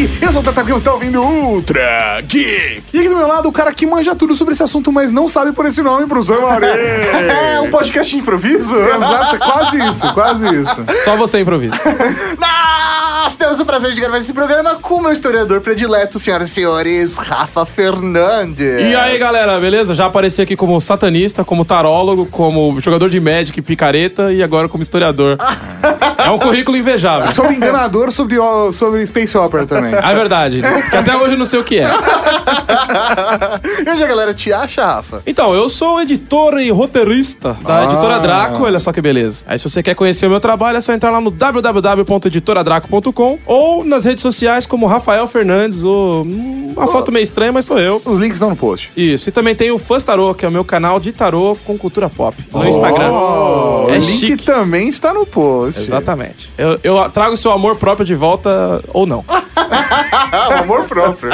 Geek! Eu sou o Tata, você está ouvindo Ultra Geek! E aqui do meu lado, o cara que manja tudo sobre esse assunto, mas não sabe por esse nome, professor Mauri! É um podcast de improviso? Exato, quase isso, quase isso. Só você improvisa. Nós temos o prazer de gravar esse programa com o meu historiador predileto, senhoras e senhores, Rafa Fernandes. E aí, galera, beleza? Já apareci aqui como satanista, como tarólogo, como jogador de Magic, picareta e agora como historiador. É um currículo invejável. Sou um enganador sobre, sobre Space Opera também. É verdade. Que até hoje eu não sei o que é. E onde a galera te acha, Rafa? Então, eu sou editor e roteirista da Ah. Editora Draco, olha só que beleza. Aí se você quer conhecer o meu trabalho, é só entrar lá no www.editoradraco.com ou nas redes sociais como Rafael Fernandes, ou hum, uma foto meio estranha, mas sou eu. Os links estão no post. Isso, e também tem o Fãs Tarô, que é o meu canal de tarô com cultura pop no Instagram. Oh, o É link chique. também está no post. Exatamente. Eu, eu trago seu amor próprio de volta ou não. Ah, o amor próprio.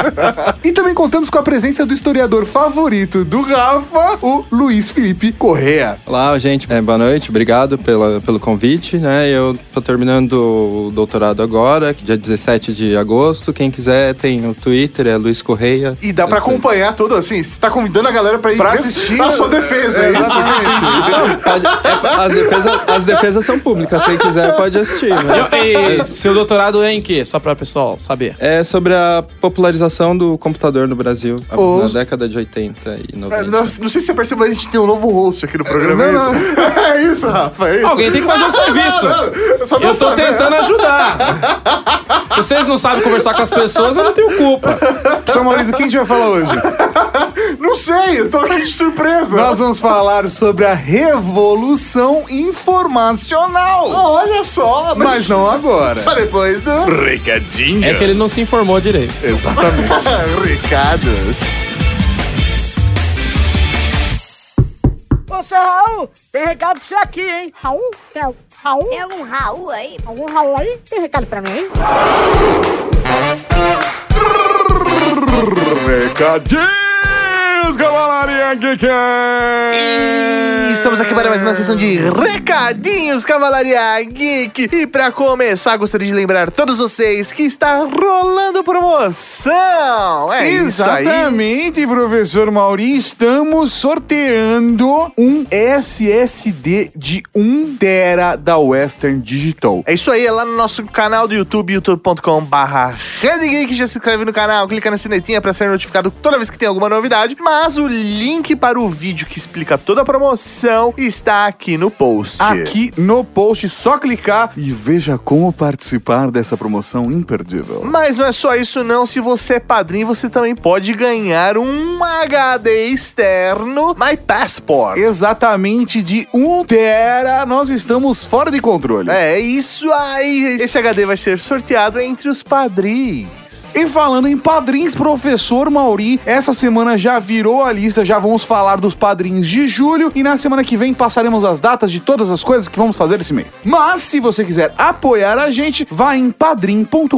E também contamos com a presença do historiador favorito do Rafa, o Luiz Felipe Correa. Olá, gente. É, boa noite. Obrigado pela, pelo convite, né? Eu tô terminando o doutorado agora, dia 17 de agosto. Quem quiser tem no Twitter, é Luiz Correia. E dá pra acompanhar tudo assim, você tá convidando a galera pra ir Pra assistir a sua defesa, é, É, isso? Não, pode- é, as, defesas, as defesas são públicas. Quem quiser pode assistir, né? E, e seu doutorado é em quê? Só pra pessoal saber. É sobre a popularização do computador no Brasil na década de 80 e 90. É, nós- não sei se você percebeu, mas a gente tem um novo host aqui no programa. é Não, isso? É isso, Rafa, é isso. Alguém tem que fazer o serviço. Só pra Eu tô saber. tentando ajudar. Se vocês não sabem conversar com as pessoas, eu não tenho culpa. Professor Maurício, quem a gente vai falar hoje? Não sei, eu tô aqui de surpresa. Nós vamos falar sobre a revolução informacional. Olha só, mas, Mas não agora. só depois do... Recadinho. É que ele não se informou direito. Exatamente. Recados. Ô, seu Raul, tem recado pra você aqui, hein? Raul? Tem al- Raul? Tem algum Raul aí? Algum Raul aí? Tem recado pra mim, hein? Cavalaria geek. E estamos aqui para mais uma sessão de recadinhos, Cavalaria Geek. E para começar, gostaria de lembrar todos vocês que está rolando promoção. É isso aí. Exatamente, professor Mauri. Estamos sorteando um SSD de 1 tera da Western Digital. É isso aí, é lá no nosso canal do YouTube, youtube.com barra. Já se inscreve no canal, clica na sinetinha para ser notificado toda vez que tem alguma novidade. Mas o link para o vídeo que explica toda a promoção está aqui no post. Aqui no post, só clicar e veja como participar dessa promoção imperdível. Mas não é só isso não, se você é padrinho, você também pode ganhar um HD externo My Passport. Exatamente de 1 tera, nós estamos fora de controle. É isso aí. Esse HD vai ser sorteado entre os padrinhos. E falando em padrinhos, professor Mauri, essa semana já virou a lista, já vamos falar dos padrinhos de julho e na semana que vem passaremos as datas de todas as coisas que vamos fazer esse mês. Mas se você quiser apoiar a gente, vá em padrim.com.br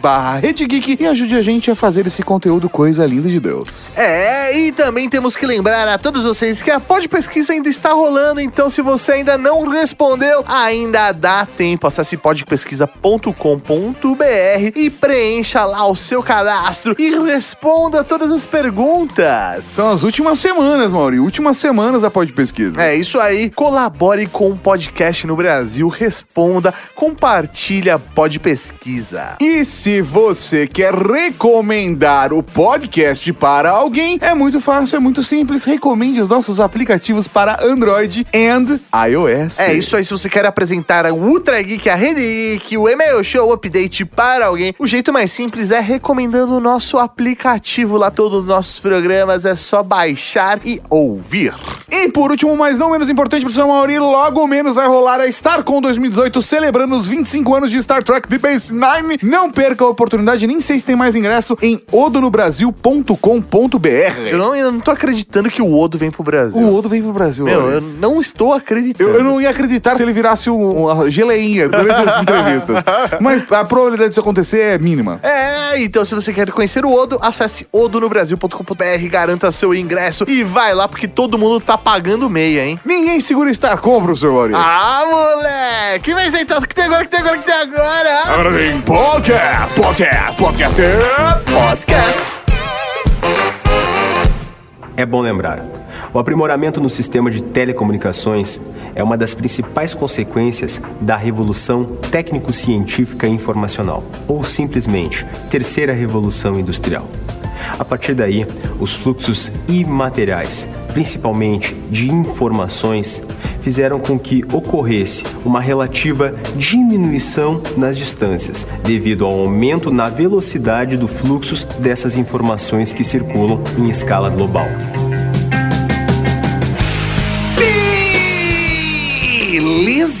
barra e ajude a gente a fazer esse conteúdo coisa linda de Deus. É, e também temos que lembrar a todos vocês que a Pod Pesquisa ainda está rolando, então se você ainda não respondeu, ainda dá tempo. Acesse podpesquisa.com.br e preencha lá o seu cadastro e responda todas as perguntas. São as últimas semanas, Mauri, últimas semanas da Pod Pesquisa. É isso aí. Colabore com o podcast no Brasil, responda, compartilha Pod Pesquisa. E se você quer recomendar o podcast para alguém, é muito fácil, é muito simples. Recomende os nossos aplicativos para Android and iOS. É isso aí, se você quer apresentar o Ultra Geek, a Rede Geek, o e-mail show, update para alguém, o jeito mais simples é recomendando o nosso aplicativo lá, todos os nossos programas, é só baixar e ouvir. E por último, mas não menos importante, professor Mauri, logo menos vai rolar a StarCon 2018, celebrando os 25 anos de Star Trek The Base 9. Não perca a oportunidade, nem sei se tem mais ingresso, em odonobrasil.com.br. Eu não, eu não tô acreditando que o Odo vem pro Brasil. O Odo vem pro Brasil. Meu, eu não estou acreditando. Eu, eu não ia acreditar se ele virasse um- uma geleinha durante as entrevistas. Mas a probabilidade disso acontecer é mínima. Mínima. É, então se você quer conhecer o Odo, acesse odonobrasil.com.br, garanta seu ingresso e vai lá porque todo mundo tá pagando meia, hein? Ninguém segura estar com, professor Mauri. Ah, moleque! Mas então, o que tem agora, que tem agora, que tem agora? Agora tem podcast, podcast, podcast, Podcast! É bom lembrar: o aprimoramento no sistema de telecomunicações é uma das principais consequências da revolução técnico-científica e informacional, ou simplesmente terceira revolução industrial. A partir daí, os fluxos imateriais, principalmente de informações, fizeram com que ocorresse uma relativa diminuição nas distâncias, devido ao aumento na velocidade do fluxo dessas informações que circulam em escala global.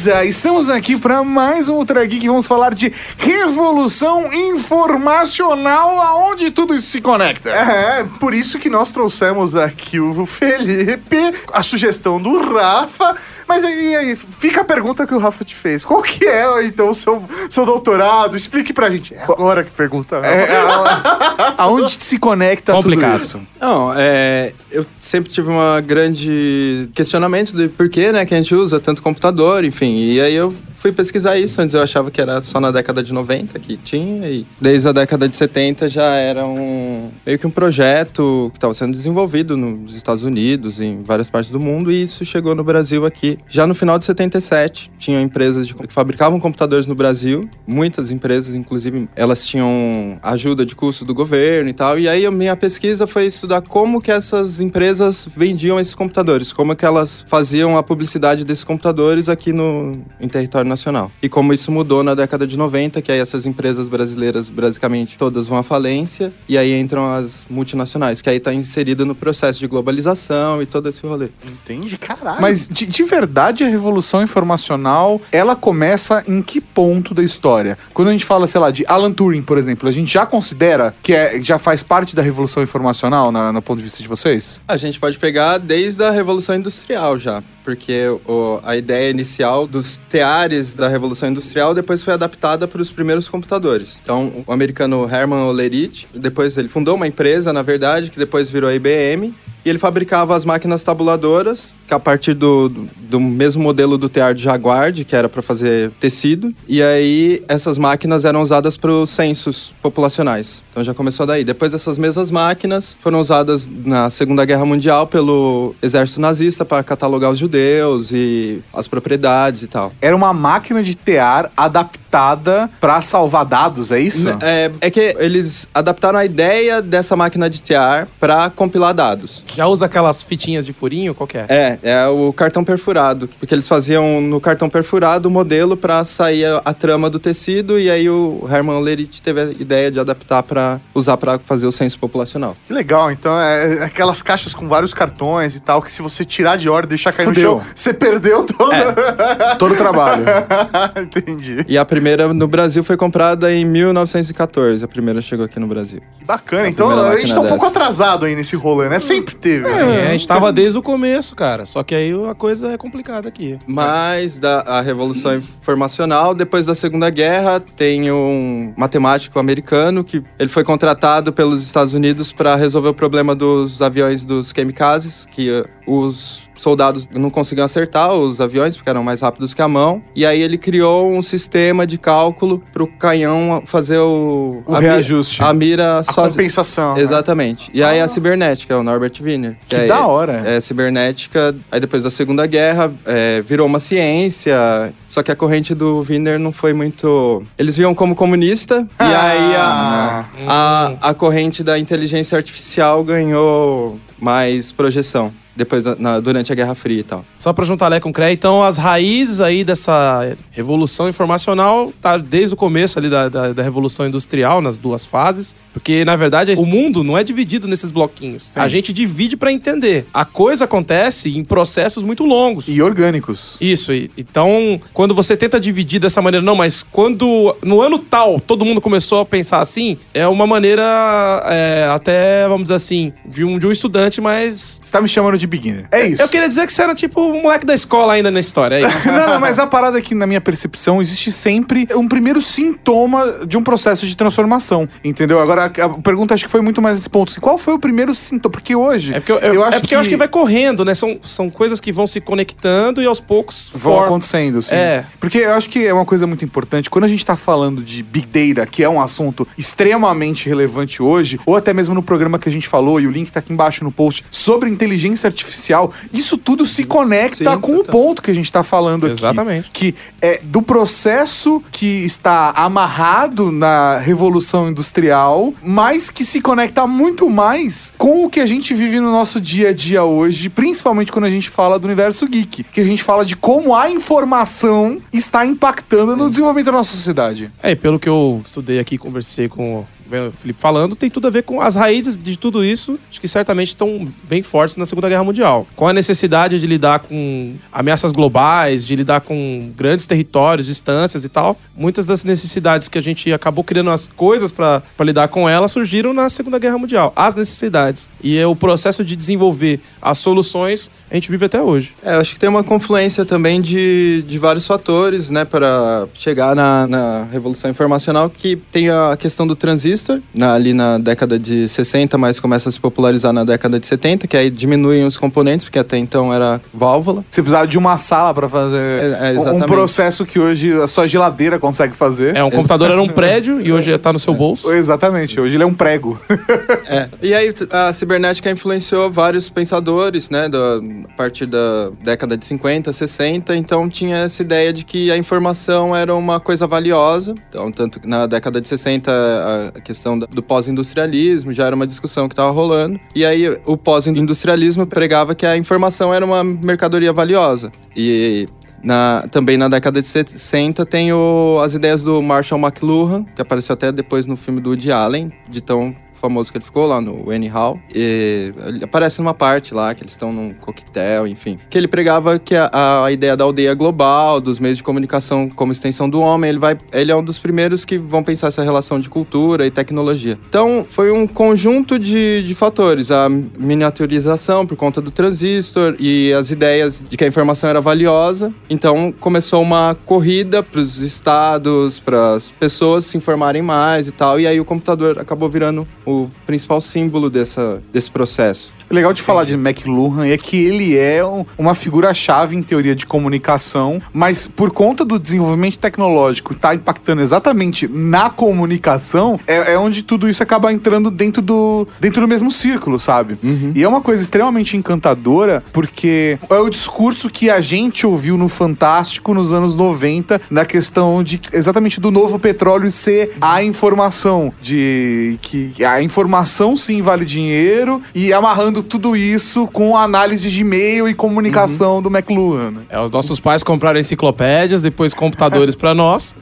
Beleza, estamos aqui para mais um Ultra Geek. Vamos falar de revolução informacional, aonde tudo isso se conecta. É, por isso que nós trouxemos aqui o Felipe, a sugestão do Rafa. Mas aí, aí, fica a pergunta que o Rafa te fez. Qual que é, então, o seu, seu doutorado? Explique pra gente. É agora que pergunta. É, a- aonde se conecta Complicado. tudo isso? Não, é, eu sempre tive uma grande questionamento de por que, né, que a gente usa tanto computador, enfim. E aí eu fui pesquisar isso. Antes eu achava que era só na década de 90 que tinha. E desde a década de 70 já era um meio que um projeto que estava sendo desenvolvido nos Estados Unidos, em várias partes do mundo. E isso chegou no Brasil aqui já no final de 77. Tinham empresas de- que fabricavam computadores no Brasil. Muitas empresas, inclusive, elas tinham ajuda de custo do governo e tal. E aí a minha pesquisa foi estudar como que essas empresas vendiam esses computadores, como que elas faziam a publicidade desses computadores aqui no em território nacional. E como isso mudou na década de 90, que aí essas empresas brasileiras basicamente todas vão à falência e aí entram as multinacionais, que aí tá inserida no processo de globalização e todo esse rolê. Entende? Caralho. Mas de, de verdade a revolução informacional, ela começa em que ponto da história? Quando a gente fala, sei lá, de Alan Turing, por exemplo, a gente já considera que é, já faz parte da revolução informacional, na, no ponto de vista de vocês? A gente pode pegar desde a Revolução Industrial já, porque o- a ideia inicial dos teares da Revolução Industrial depois foi adaptada para os primeiros computadores. Então, o americano Herman Olerich, depois ele fundou uma empresa, na verdade, que depois virou a IBM, e ele fabricava as máquinas tabuladoras, a partir do, do, mesmo modelo do tear de Jaguar, que era para fazer tecido. E aí essas máquinas eram usadas para os censos populacionais. Então já começou daí. Depois essas mesmas máquinas foram usadas na Segunda Guerra Mundial pelo exército nazista para catalogar os judeus e as propriedades e tal. Era uma máquina de tear adaptada pra salvar dados, é isso? É, é que eles adaptaram a ideia dessa máquina de tear para compilar dados. Já usa aquelas fitinhas de furinho? Qual que é? É, é o cartão perfurado. Porque eles faziam no cartão perfurado o modelo para sair a, a trama do tecido e aí o Herman Lerich teve a ideia de adaptar para usar para fazer o censo populacional. Que legal, então é é aquelas caixas com vários cartões e tal, que se você tirar de hora e deixar cair Fudeu. no chão, você perdeu todo. Todo o trabalho. Entendi. E a primeira no Brasil foi comprada em 1914. A primeira chegou aqui no Brasil. Que bacana. A Então primeira a gente tá um pouco atrasado aí nesse rolê, né? Sempre teve. né? É, a gente tava desde o começo, cara. Só que aí a coisa é complicada aqui. Mas da a Revolução Informacional, depois da Segunda Guerra, tem um matemático americano que ele foi contratado pelos Estados Unidos para resolver o problema dos aviões dos kamikazes, que eh, os soldados não conseguiam acertar os aviões porque eram mais rápidos que a mão. E aí ele criou um sistema de cálculo para o canhão fazer o, O a mi- reajuste. a mira A compensação. né? Exatamente. E aí a cibernética, o Norbert Wiener. Que é- da hora. É cibernética. Aí depois da Segunda Guerra é, virou uma ciência. Só que a corrente do Wiener não foi muito. Eles viam como comunista. e aí a, a, a corrente da inteligência artificial ganhou mais projeção. Depois, da- na- durante a Guerra Fria e tal. Só pra juntar Lé com Cré, então as raízes aí dessa revolução informacional tá desde o começo ali da, da, da revolução industrial, nas duas fases, porque na verdade o mundo não é dividido nesses bloquinhos. A gente divide pra entender. A coisa acontece em processos muito longos. E orgânicos. Isso, e- então, quando você tenta dividir dessa maneira, não, mas quando no ano tal todo mundo começou a pensar assim, é uma maneira é, até, vamos dizer assim, de um, de um estudante, mas Você tá me chamando de de beginner. É isso. Eu queria dizer que você era tipo um moleque da escola ainda na história. É isso. Não, não, mas a parada é que, na minha percepção, existe sempre um primeiro sintoma de um processo de transformação, entendeu? Agora, a pergunta acho que foi muito mais esse ponto. assim, Qual foi o primeiro sintoma? Porque hoje, É porque, eu, eu- é porque eu acho que vai correndo, né? São, são coisas que vão se conectando e aos poucos vão acontecendo, sim. É. Porque eu acho que é uma coisa muito importante. Quando a gente tá falando de Big Data, que é um assunto extremamente relevante hoje, ou até mesmo no programa que a gente falou, e o link tá aqui embaixo no post, sobre inteligência artificial, isso tudo se conecta Sim, com o total. ponto que a gente tá falando aqui. Exatamente. Que é do processo que está amarrado na Revolução Industrial, mas que se conecta muito mais com o que a gente vive no nosso dia a dia hoje, principalmente quando a gente fala do universo geek, que a gente fala de como a informação está impactando no desenvolvimento da nossa sociedade. É, e pelo que eu estudei aqui, conversei com o Felipe falando, tem tudo a ver com as raízes de tudo isso, acho que certamente estão bem fortes na Segunda Guerra Mundial. Com a necessidade de lidar com ameaças globais, de lidar com grandes territórios, distâncias e tal, muitas das necessidades que a gente acabou criando as coisas para lidar com elas surgiram na Segunda Guerra Mundial. As necessidades. E é o processo de desenvolver as soluções a gente vive até hoje. É, acho que tem uma confluência também de, de vários fatores, né, para chegar na, na revolução informacional, que tem a questão do transistor, na- ali na década de 60, mas começa a se popularizar na década de 70, que aí diminuem os componentes, porque até então era válvula. Você precisava de uma sala para fazer É, é, um- processo que hoje a sua geladeira consegue fazer. É, um computador era um prédio e hoje tá no seu bolso. Exatamente, hoje ele é um prego. É. E aí a cibernética influenciou vários pensadores, né, da, a partir da década de 50, 60, então tinha essa ideia de que a informação era uma coisa valiosa. Então, tanto que na década de 60 a- a questão do pós-industrialismo já era uma discussão que estava rolando. E aí o pós-industrialismo pregava que a informação era uma mercadoria valiosa. E na- também na década de 60 tem o- as ideias do Marshall McLuhan, que apareceu até depois no filme do Woody Allen, de tão famoso que ele ficou lá no Anyhow. E ele aparece numa parte lá, que eles estão num coquetel, enfim. Que ele pregava que a, a ideia da aldeia global, dos meios de comunicação como extensão do homem, ele, vai, ele é um dos primeiros que vão pensar essa relação de cultura e tecnologia. Então, foi um conjunto de, de fatores. A miniaturização por conta do transistor e as ideias de que a informação era valiosa. Então, começou uma corrida para os estados, para as pessoas se informarem mais e tal. E aí o computador acabou virando o principal símbolo dessa, desse processo. O legal de falar de McLuhan é que ele é um- uma figura-chave em teoria de comunicação, mas por conta do desenvolvimento tecnológico tá impactando exatamente na comunicação, é, é onde tudo isso acaba entrando dentro do, dentro do mesmo círculo, sabe? E é uma coisa extremamente encantadora, porque é o discurso que a gente ouviu no Fantástico nos anos 90, na questão de exatamente do novo petróleo ser a informação, de que a informação sim vale dinheiro, e amarrando tudo isso com análise de e-mail e comunicação do McLuhan. né? É, os nossos pais compraram enciclopédias, depois computadores pra nós,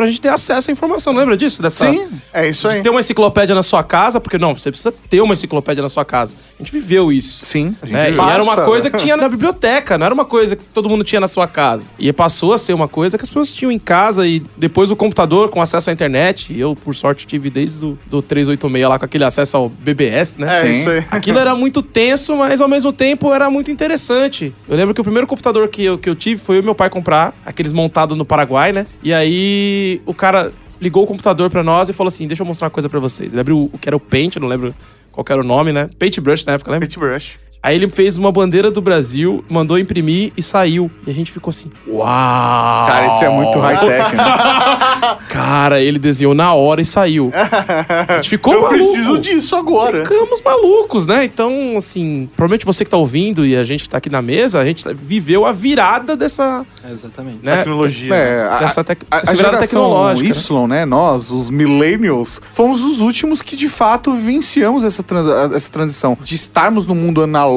pra gente ter acesso à informação. Lembra disso? Dessa, Sim, é isso De aí. ter uma enciclopédia na sua casa, porque não, você precisa ter uma enciclopédia na sua casa. A gente viveu isso. Sim, a gente né? E era uma coisa que tinha na biblioteca, não era uma coisa que todo mundo tinha na sua casa. E passou a ser uma coisa que as pessoas tinham em casa e depois o computador com acesso à internet. E eu, por sorte, tive desde o do 386 lá com aquele acesso ao BBS, né? É, Sim. isso aí. Aquilo era muito tenso, mas ao mesmo tempo era muito interessante. Eu lembro que o primeiro computador que eu, que eu tive foi o meu pai comprar, aqueles montados no Paraguai, né? E aí o cara ligou o computador pra nós e falou assim: Deixa eu mostrar uma coisa pra vocês. Ele abriu o que era o Paint, eu não lembro qual era o nome, né? Paintbrush na época, lembra? Paintbrush. Aí ele fez uma bandeira do Brasil, mandou imprimir e saiu. E a gente ficou assim: Uau! Cara, isso é muito high-tech, né? Cara, ele desenhou na hora e saiu. A gente ficou Eu maluco. preciso disso agora. Ficamos malucos, né? Então, assim, provavelmente você que tá ouvindo e a gente que tá aqui na mesa, a gente viveu a virada dessa, exatamente. né? Tecnologia. É, a, Dessa tec- a, a virada geração tecnológica, Y, né? Nós, os millennials, fomos os últimos que de fato vivenciamos essa, trans- essa transição de estarmos no mundo analógico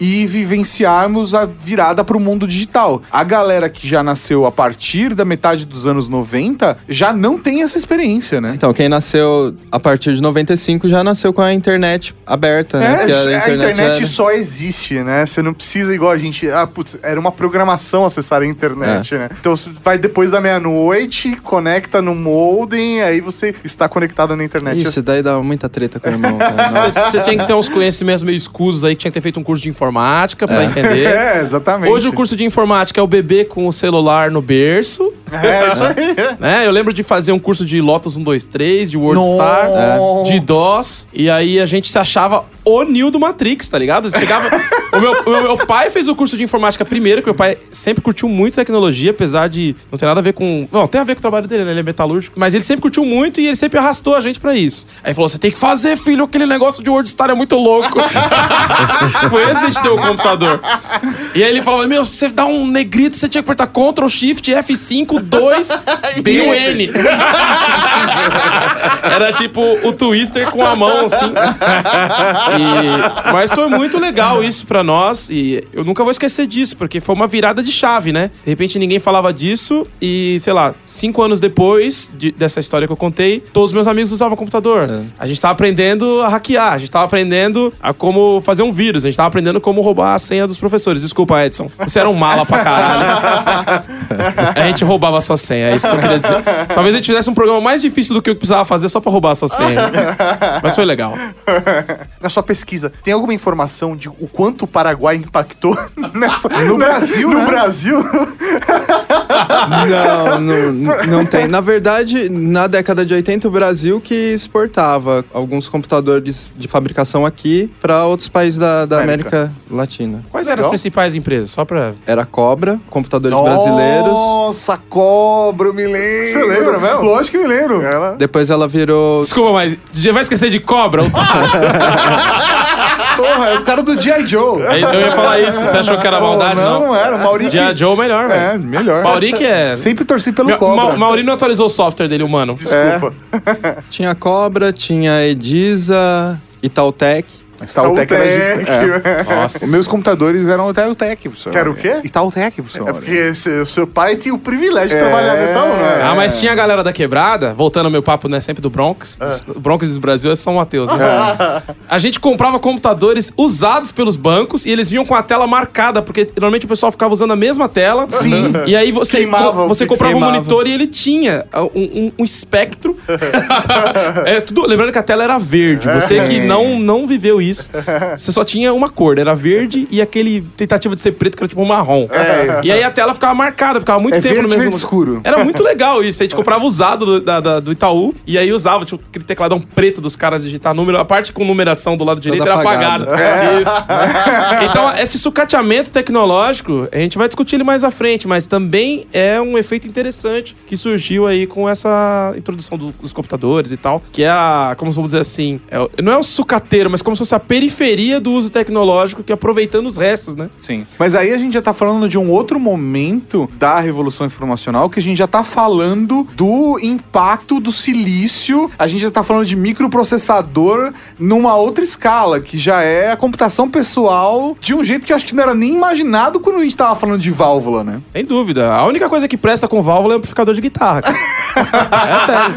e vivenciarmos a virada para o mundo digital. A galera que já nasceu a partir da metade dos anos 90 já não tem essa experiência, né? Então, quem nasceu a partir de 95 já nasceu com a internet aberta, né? É, Que a internet, era- só existe, né? Você não precisa igual a gente. Ah, putz, era uma programação acessar a internet, né? Então você vai depois da meia-noite, conecta no modem, aí você está conectado na internet. Isso daí dá muita treta com o irmão. você tem que ter uns conhecimentos meio escusos cursos aí que tinha que ter feito um curso de informática pra entender. É, exatamente. Hoje o curso de informática é o bebê com o celular no berço. É, isso aí. né? Eu lembro de fazer um curso de Lotus 123, de WordStar, de DOS. E aí a gente se achava o Neo do Matrix, tá ligado? Chegava. o, meu, o meu- meu pai fez o curso de informática primeiro, que meu pai sempre curtiu muito tecnologia, apesar de não ter nada a ver com. Não, tem a ver com o trabalho dele, né? Ele é metalúrgico. Mas ele sempre curtiu muito e ele sempre arrastou a gente pra isso. Aí falou: você tem que fazer, filho, aquele negócio de WordStar é muito louco. Foi esse a gente ter o computador. E aí ele falava: Meu, você dá um negrito, você tinha que apertar Ctrl, Shift, F5, 2, B o N. Era tipo o Twister com a mão, assim. E- Mas foi muito legal isso pra nós. E eu nunca vou esquecer disso, porque foi uma virada de chave, né? De repente ninguém falava disso. E, sei lá, cinco anos depois de- dessa história que eu contei, todos os meus amigos usavam computador. A gente tava aprendendo a hackear, a gente tava aprendendo a como fazer um vírus, a gente tava aprendendo como roubar a senha dos professores. Desculpa, Edson. Você era um mala pra caralho. A gente roubava a sua senha, é isso que eu queria dizer. Talvez a gente fizesse um programa mais difícil do que eu precisava fazer só pra roubar a sua senha. Mas foi legal. Na sua pesquisa, tem alguma informação de o quanto o Paraguai impactou nessa, No Brasil, No né? Brasil? Não, não, não tem. Na verdade, na década de 80, o Brasil que exportava alguns computadores de fabricação aqui para outros países da, da América. América Latina. Quais eram as principais empresas? Só pra. Era Cobra, computadores brasileiros. Nossa, cobra, eu me lembro. Você lembra mesmo? Lógico que me lembro. Ela... Depois ela virou. Desculpa, mas DJ vai esquecer de cobra? Porra, é os caras do G.I. Joe. Eu ia falar isso. Você achou que era maldade? não, Não. não era. O Mauri que- Dia Joe melhor, É, velho. melhor. Mauri que é. Sempre torci pelo Ma- cobra. Ma- Mauri não atualizou o software dele, humano. Desculpa. Tinha Cobra, tinha Edisa, Itautec. Itautec era Itautec. de- é. Nossa. Meus computadores eram Itautec, professor. Que era o quê? Itautec, professor. É porque o seu pai tinha o privilégio de trabalhar no Itaú, né? Ah, mas tinha a galera da quebrada, voltando ao meu papo, né, sempre do Bronx. O Bronx do Brasil é São Mateus, né? A gente comprava computadores usados pelos bancos e eles vinham com a tela marcada, porque normalmente o pessoal ficava usando a mesma tela. Sim. E aí você, Queimava o você comprava um Queimava. monitor e ele tinha uh, um, um- um espectro. é, tudo, lembrando que a tela era verde. Você que não, não viveu isso, você só tinha uma cor, era verde e aquele tentativa de ser preto que era tipo marrom. E aí a tela ficava marcada, ficava muito É tempo verde, no mesmo verde escuro. Era muito legal isso. A gente comprava usado do, da- da- do Itaú e aí usava, tipo, aquele tecladão preto dos caras digitar número. A parte com numeração do lado direito era apagada. apagada. Isso. Então, esse sucateamento tecnológico, a gente vai discutir ele mais à frente, mas também é um efeito interessante que surgiu aí com essa introdução do- dos computadores e tal, que é a, como vamos dizer assim, é não é o sucateiro, mas como se fosse a periferia do uso tecnológico que é aproveitando os restos, né? Sim. Mas aí a gente já tá falando de um outro momento da revolução informacional que a gente já tá falando do impacto do silício. A gente já tá falando de microprocessador numa outra escala, que já é a computação pessoal de um jeito que eu acho que não era nem imaginado quando a gente tava falando de válvula, né? Sem dúvida. A única coisa que presta com válvula é amplificador de guitarra. é sério.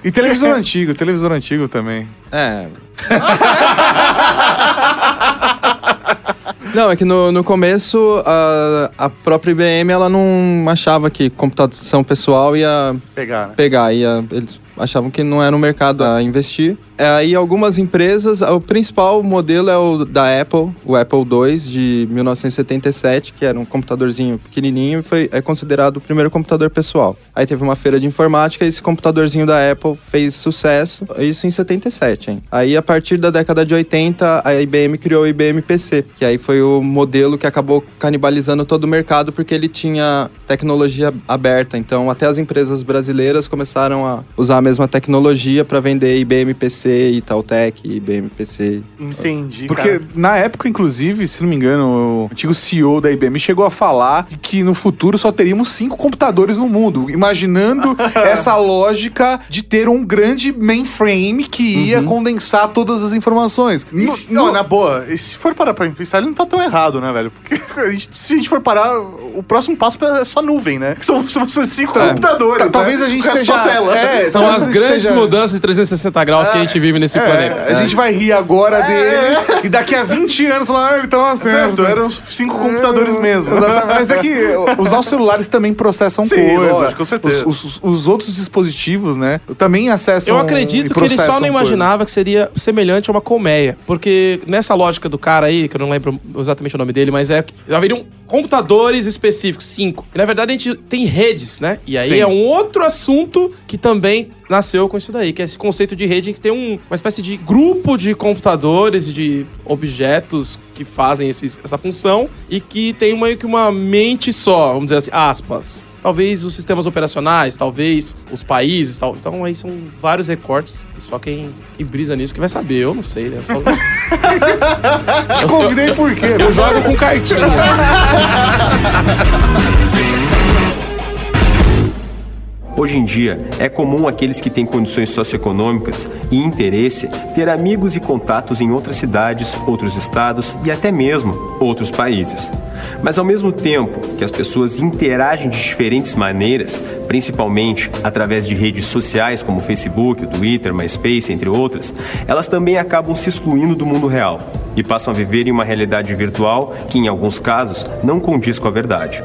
E televisor antigo, televisor antigo também. É. Não, é que no, no começo a, a própria IBM ela não achava que computação pessoal ia Pegar, né? pegar, ia, eles achavam que não era um mercado a investir. É, Aí algumas empresas, o principal modelo é o da Apple, o Apple II de 1977, que era um computadorzinho pequenininho e foi é considerado o primeiro computador pessoal. Aí teve uma feira de informática e esse computadorzinho da Apple fez sucesso, isso em 77, hein? Aí a partir da década de 80, a IBM criou o IBM PC, que aí foi o modelo que acabou canibalizando todo o mercado porque ele tinha tecnologia aberta. Então, até as empresas brasileiras começaram a usar a mesma tecnologia para vender IBM PC, Itautec, IBM PC. Entendi, Porque cara. na época, inclusive, se não me engano, o antigo CEO da IBM chegou a falar que no futuro só teríamos cinco computadores no mundo, imaginando essa lógica de ter um grande mainframe que ia condensar todas as informações. E No- se- no- não, na boa, e se for parar pra pensar, ele não tá tão errado, né, velho? Porque a gente- se a gente for parar, o próximo passo é só nuvem, né? São, são cinco computadores. Tá, né? talvez a gente É esteja... só tela. É, São talvez as grandes esteja- mudanças de 360 graus que a gente vive nesse É, planeta. a gente vai rir agora dele e daqui a 20 anos falar, ah, ele tá uma Certo, eram os cinco computadores mesmo. Exatamente. Mas é que os nossos celulares também processam Sim, coisa. lógico, com certeza. Os, os- os outros dispositivos, né, também acessam Eu acredito e que ele só não coisa. imaginava que seria semelhante a uma colmeia. Porque nessa lógica do cara aí, que eu não lembro exatamente o nome dele, mas é que haveriam computadores específicos, cinco. E na verdade a gente tem redes, né? E aí Sim. é um outro assunto que também nasceu com isso daí, que é esse conceito de rede que tem um- uma espécie de grupo de computadores e de objetos que fazem esse- essa função e que tem meio que uma mente só, vamos dizer assim, aspas. Talvez os sistemas operacionais, talvez os países, tal. Então aí são vários recortes. Só quem, quem brisa nisso que vai saber. Eu não sei, né? Eu, só- Te convidei por quê? eu jogo com cartinha. Hoje em dia, é comum aqueles que têm condições socioeconômicas e interesse ter amigos e contatos em outras cidades, outros estados e até mesmo outros países. Mas ao mesmo tempo que as pessoas interagem de diferentes maneiras, principalmente através de redes sociais como Facebook, Twitter, MySpace, entre outras, elas também acabam se excluindo do mundo real e passam a viver em uma realidade virtual que, em alguns casos, não condiz com a verdade.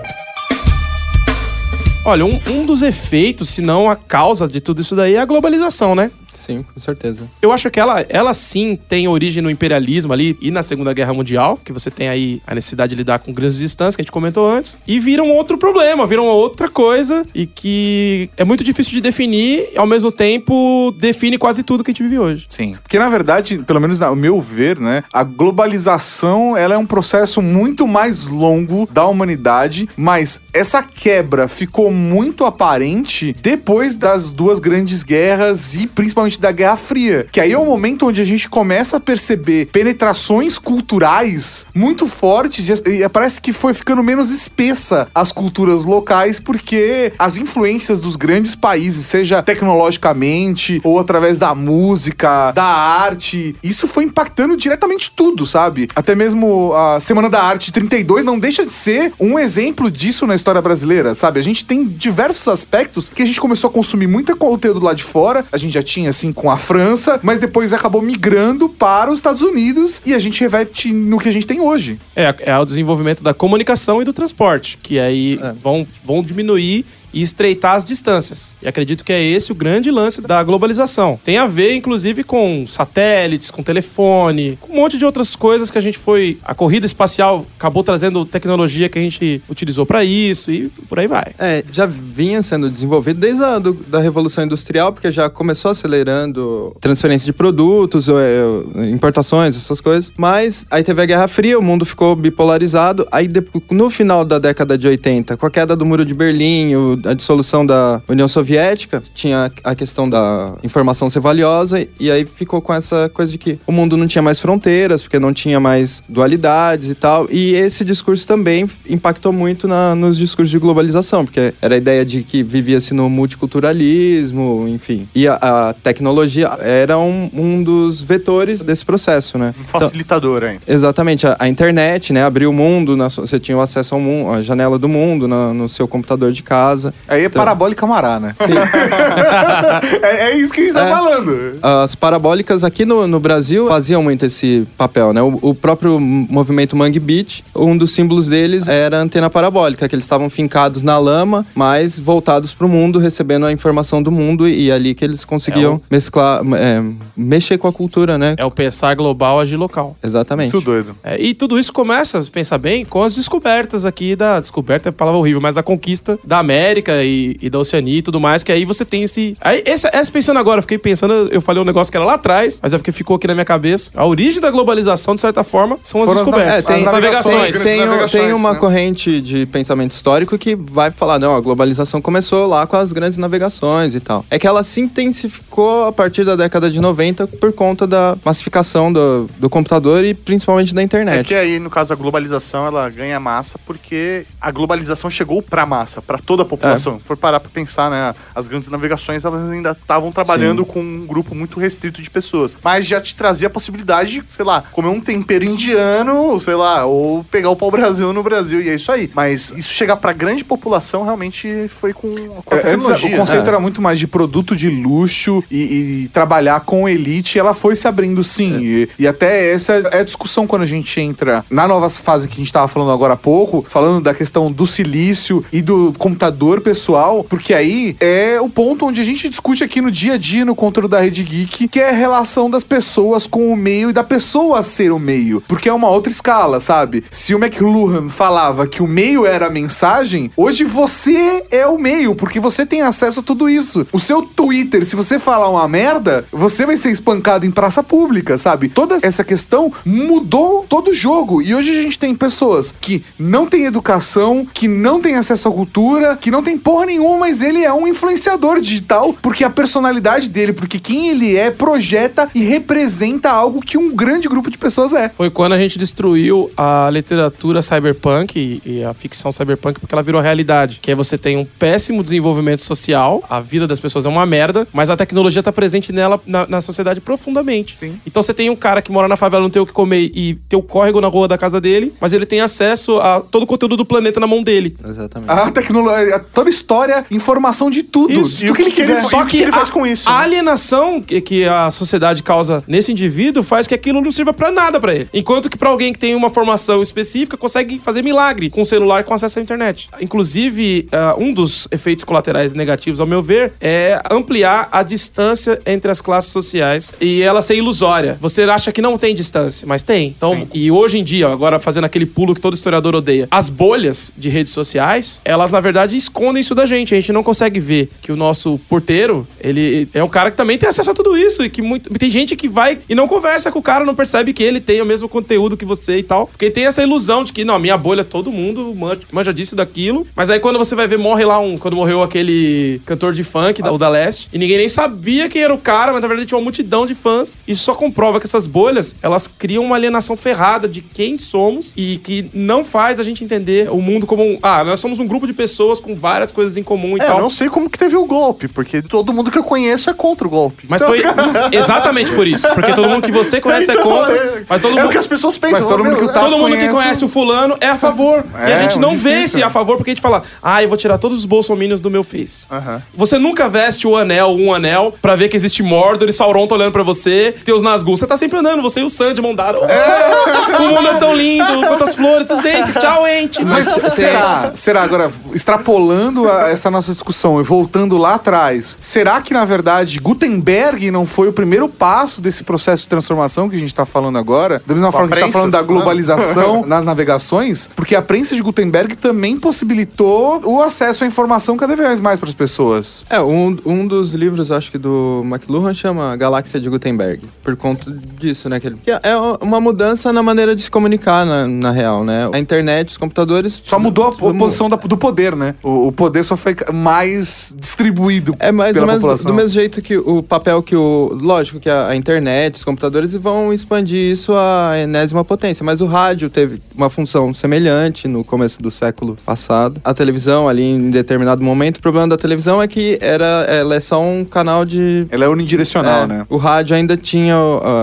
Olha, um, um dos efeitos, se não a causa de tudo isso daí, é a globalização, né? Sim, com certeza. Eu acho que ela, ela sim tem origem no imperialismo ali e na Segunda Guerra Mundial, que você tem aí a necessidade de lidar com grandes distâncias, que a gente comentou antes, e viram outro problema, viram outra coisa e que é muito difícil de definir e ao mesmo tempo define quase tudo que a gente vive hoje. Sim. Porque, na verdade, pelo menos no meu ver, né, a globalização ela é um processo muito mais longo da humanidade, mas essa quebra ficou muito aparente depois das duas grandes guerras e principalmente da Guerra Fria. Que aí é o momento onde a gente começa a perceber penetrações culturais muito fortes e e parece que foi ficando menos espessa as culturas locais porque as influências dos grandes países, seja tecnologicamente ou através da música, da arte, isso foi impactando diretamente tudo, sabe? Até mesmo a Semana da Arte 32 não deixa de ser um exemplo disso na história brasileira, sabe? A gente tem diversos aspectos que a gente começou a consumir muito conteúdo lá de fora, a gente já tinha assim com a França, mas depois acabou migrando para os Estados Unidos e a gente reverte no que a gente tem hoje. É, é o desenvolvimento da comunicação e do transporte, que aí vão, vão diminuir e estreitar as distâncias. E acredito que é esse o grande lance da globalização. Tem a ver, inclusive, com satélites, com telefone, com um monte de outras coisas que a gente foi. A corrida espacial acabou trazendo tecnologia que a gente utilizou para isso e por aí vai. É, já vinha sendo desenvolvido desde a do- da Revolução Industrial, porque já começou acelerando transferência de produtos, é, importações, essas coisas. Mas aí teve a Guerra Fria, o mundo ficou bipolarizado. Aí no final da década de 80, com a queda do Muro de Berlim, o- a dissolução da União Soviética, tinha a questão da informação ser valiosa, e aí ficou com essa coisa de que o mundo não tinha mais fronteiras, porque não tinha mais dualidades e tal. E esse discurso também impactou muito na- nos discursos de globalização, porque era a ideia de que vivia-se no multiculturalismo, enfim. E a, a tecnologia era um, um dos vetores desse processo, né? Um facilitador, hein? Exatamente, a, a internet, né? Abriu o mundo, na você tinha o acesso ao mundo, a janela do mundo na- no seu computador de casa. Aí é Então- parabólica mará, né? é, é isso que a gente tá É. falando. As parabólicas aqui no, no Brasil faziam muito esse papel, né? O, o próprio movimento Mangue Beach, um dos símbolos deles era a antena parabólica, que eles estavam fincados na lama, mas voltados para o mundo, recebendo a informação do mundo e, ali que eles conseguiam mesclar, é, mexer com a cultura, né? É o pensar global, agir local. Exatamente. Muito doido. É, e tudo isso começa, se pensar bem, com as descobertas aqui da. Descoberta é palavra horrível, mas a conquista da América e, e da Oceania e tudo mais, que aí você tem esse. Aí, esse, essa pensando agora, eu fiquei pensando, eu falei um negócio que era lá atrás, mas é porque ficou aqui na minha cabeça. A origem da globalização, de certa forma, são as Foram as descobertas. na- é, tem- as navegações. Tem, um- navegações, tem uma né? corrente de pensamento histórico que vai falar, não, a globalização começou lá com as grandes navegações e tal. É que ela se intensificou a partir da década de 90 por conta da massificação do, do computador e principalmente da É internet. que aí, no caso, a globalização, ela ganha massa porque a globalização chegou pra massa, pra toda a população. População. For parar pra pensar, né? As grandes navegações, elas ainda estavam trabalhando com um grupo muito restrito de pessoas. Mas já te trazia a possibilidade de, sei lá, comer um tempero indiano, sei lá, ou pegar o pau-brasil no Brasil, e é isso aí. Mas isso chegar pra grande população realmente foi com, com a É, antes, o conceito né? era muito mais de produto de luxo e, e trabalhar com elite. Ela foi se abrindo sim. E, e até essa é a discussão quando a gente entra na nova fase que a gente tava falando agora há pouco, falando da questão do silício e do computador pessoal, porque aí é o ponto onde a gente discute aqui no dia a dia no conteúdo da Rede Geek, que é a relação das pessoas com o meio e da pessoa ser o meio. Porque é uma outra escala, sabe? Se o McLuhan falava que o meio era a mensagem, hoje você é o meio, porque você tem acesso a tudo isso. O seu Twitter, se você falar uma merda, você vai ser espancado em praça pública, sabe? Toda essa questão mudou todo o jogo. E hoje a gente tem pessoas que não têm educação, que não têm acesso à cultura, que não tem porra nenhuma, mas ele é um influenciador digital, porque a personalidade dele, porque quem ele é, projeta e representa algo que um grande grupo de pessoas é. Foi quando a gente destruiu a literatura cyberpunk e, e a ficção cyberpunk, porque ela virou realidade. Que aí você tem um péssimo desenvolvimento social, a vida das pessoas é uma merda, mas a tecnologia tá presente nela, na, na sociedade profundamente. Então você tem um cara que mora na favela, não tem o que comer e tem o córrego na rua da casa dele, mas ele tem acesso a todo o conteúdo do planeta na mão dele. Exatamente. A tecnologia, toda história, informação de tudo. Isso. de tudo que ele quiser. Só que ele faz com isso, A alienação que, que a sociedade causa nesse indivíduo faz que aquilo não sirva pra nada pra ele. Enquanto que pra alguém que tem uma formação específica consegue fazer milagre com um celular com acesso à internet. Inclusive, ah, um dos efeitos colaterais negativos, ao meu ver, é ampliar a distância entre as classes sociais e ela ser ilusória. Você acha que não tem distância, mas tem. Então, e hoje em dia, agora fazendo aquele pulo que todo historiador odeia, as bolhas de redes sociais, elas na verdade escondem isso da gente. A gente não consegue ver que o nosso porteiro, ele é um cara que também tem acesso a tudo isso e que muito, tem gente que vai e não conversa com o cara, não percebe que ele tem o mesmo conteúdo que você e tal, porque tem essa ilusão de que não, a minha bolha todo mundo manja, disso daquilo, mas aí quando você vai ver morre lá um, quando morreu aquele cantor de funk, da, o da Leste, e ninguém nem sabia quem era o cara, mas na verdade tinha uma multidão de fãs. Isso só comprova que essas bolhas, elas criam uma alienação ferrada de quem somos e que não faz a gente entender o mundo como um, ah, nós somos um grupo de pessoas com várias coisas em comum e É, eu tal. não sei como que teve o golpe, porque todo mundo que eu conheço é contra o golpe. Mas foi exatamente por isso. Porque todo mundo que você conhece é Então, contra. é- Mas todo É mundo. o que as pessoas pensam. Mas todo mundo que o meu, Tato Todo mundo que conhece- conhece o fulano é a favor. e a É, gente não vê se é né? a favor porque a gente fala, ah, eu vou tirar todos os bolsominions do meu Face. Você nunca veste o anel, um anel, pra ver que existe Mordor e Sauron tá olhando pra você, tem os Nazgûl. Você tá sempre andando, você e o mão dada. Oh, o mundo é tão lindo, quantas flores, gente, tchau, ente. Mas será, será agora, extrapolando a- essa nossa discussão e voltando lá atrás, será que na verdade Gutenberg não foi o primeiro passo desse processo de transformação que a gente tá falando agora? Da mesma Com forma que a gente tá falando da globalização nas navegações, porque a prensa de Gutenberg também possibilitou o acesso à informação cada vez mais para as pessoas. É, um, um dos livros, acho que do McLuhan, chama Galáxia de Gutenberg. Por conta disso, né? Que ele- que é uma mudança na maneira de se comunicar, na, na real, né? A internet, os computadores... Só mudou a, a posição da- do poder, né? O, o poder só foi mais distribuído É mais ou pela menos população. do mesmo jeito que o papel que o. Lógico que a, a internet, os computadores vão expandir isso à enésima potência, mas o rádio teve uma função semelhante no começo do século passado. A televisão, ali em determinado momento, o problema da televisão é que era, ela é só um canal de. Ela é unidirecional, É, né? O rádio ainda tinha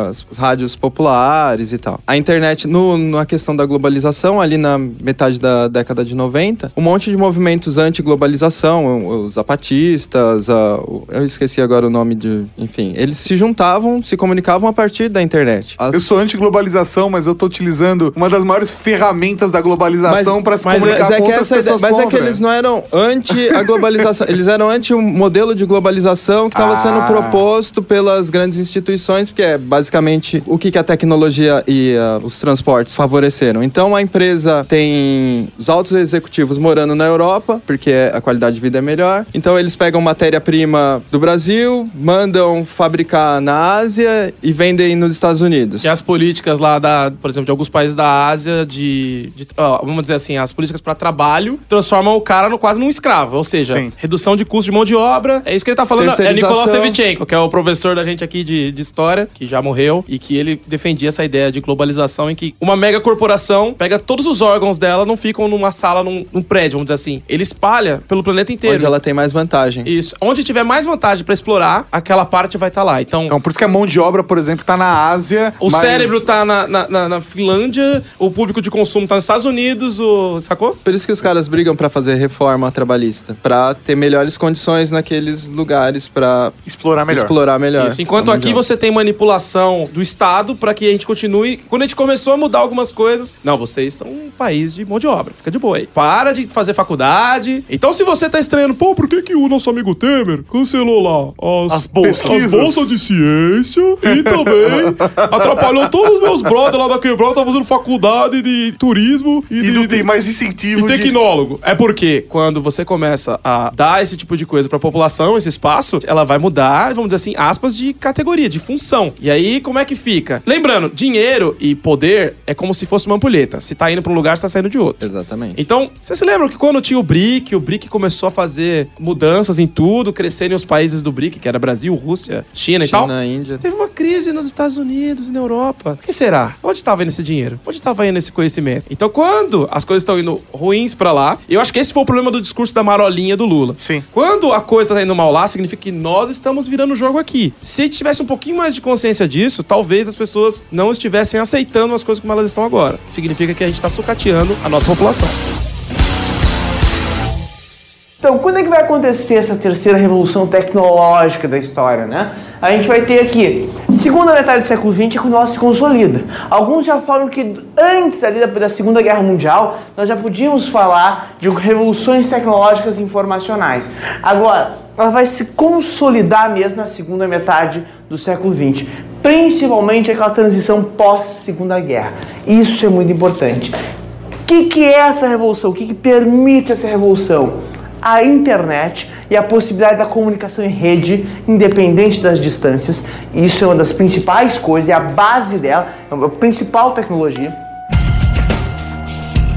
as, os rádios populares e tal. A internet, no, na questão da globalização, ali na metade da década de 90, um monte de movimentos anti-globalização, os zapatistas, a- eu esqueci agora o nome de. Enfim, eles se juntavam, se comunicavam a partir da internet. As- Eu sou anti-globalização, mas eu tô utilizando uma das maiores ferramentas da globalização para se mas comunicar é com que outras essa ideia- pessoas Mas é que contra. eles não eram anti a globalização, eles eram anti o modelo de globalização que estava Ah. sendo proposto pelas grandes instituições, porque é basicamente o que, que a tecnologia e ah, os transportes favoreceram. Então a empresa tem os altos executivos morando na Europa, porque a qualidade de vida é melhor. Então eles pegam matéria-prima do Brasil, mandam fabricar na Ásia e vendem nos Estados Unidos. E as políticas lá, da, por exemplo, de alguns países da Ásia, de. de- ó, vamos dizer assim, as políticas para trabalho transformam o cara no, quase num escravo. Ou seja, Sim. redução de custo de mão de obra. É isso que ele tá falando. É. Nicolau Sevchenko, que é o professor da gente aqui de, de história, que já morreu, e que ele defendia essa ideia de globalização em que uma mega corporação pega todos os órgãos dela, não ficam numa sala, num, num prédio, vamos dizer assim. Eles espalha pelo planeta inteiro. Onde ela tem mais vantagem. Isso. Onde tiver mais vantagem pra explorar, aquela parte vai estar lá. Então, Então, por isso que a mão de obra, por exemplo, tá na Ásia. o mas- cérebro tá na, na, na- na Finlândia, o público de consumo tá nos Estados Unidos, o... sacou? Por isso que os caras brigam pra fazer reforma trabalhista, Pra ter melhores condições naqueles lugares pra Explorar melhor. explorar melhor. Isso. Enquanto mão aqui você tem manipulação do Estado pra que a gente continue. Quando a gente começou a mudar algumas coisas, não, vocês são um país de mão de obra, fica de boa aí. Para de fazer faculdade. Então, se você tá estranhando, pô, por que, que o nosso amigo Temer cancelou lá as, As bolsas. as bolsas de ciência e também atrapalhou todos os meus brothers lá da quebrada, tá fazendo faculdade de turismo e, E de, não de- tem mais e incentivo de... tecnólogo. É porque quando você começa a dar esse tipo de coisa pra população, esse espaço, ela vai mudar, vamos dizer assim, aspas de categoria, de função. E aí, como é que fica? Lembrando, dinheiro e poder é como se fosse uma ampulheta. Se tá indo pra um lugar, você tá saindo de outro. Exatamente. Então, vocês se lembram que quando tinha o BRIC, o BRIC começou a fazer mudanças em tudo, crescerem os países do BRIC, que era Brasil, Rússia, China, e tal? China, Índia. Teve uma crise nos Estados Unidos e na Europa. O que será? Onde estava indo esse dinheiro? Onde estava indo esse conhecimento? Então, quando as coisas estão indo ruins pra lá, eu acho que esse foi o problema do discurso da marolinha do Lula. Sim. Quando a coisa tá indo mal lá, significa que nós estamos virando o jogo aqui. Se tivesse um pouquinho mais de consciência disso, talvez as pessoas não estivessem aceitando as coisas como elas estão agora. Significa que a gente tá sucateando a nossa população. Então, quando é que vai acontecer essa terceira revolução tecnológica da história, né? A gente vai ter aqui, segunda metade do século XX é quando ela se consolida. Alguns já falam que antes ali da, da Segunda Guerra Mundial, nós já podíamos falar de revoluções tecnológicas informacionais. Agora, ela vai se consolidar mesmo na segunda metade do século XX, principalmente aquela transição pós-Segunda Guerra. Isso é muito importante. O que, que é essa revolução? O que, que permite essa revolução? A internet e a possibilidade da comunicação em rede, independente das distâncias. Isso é uma das principais coisas, é a base dela, é a principal tecnologia.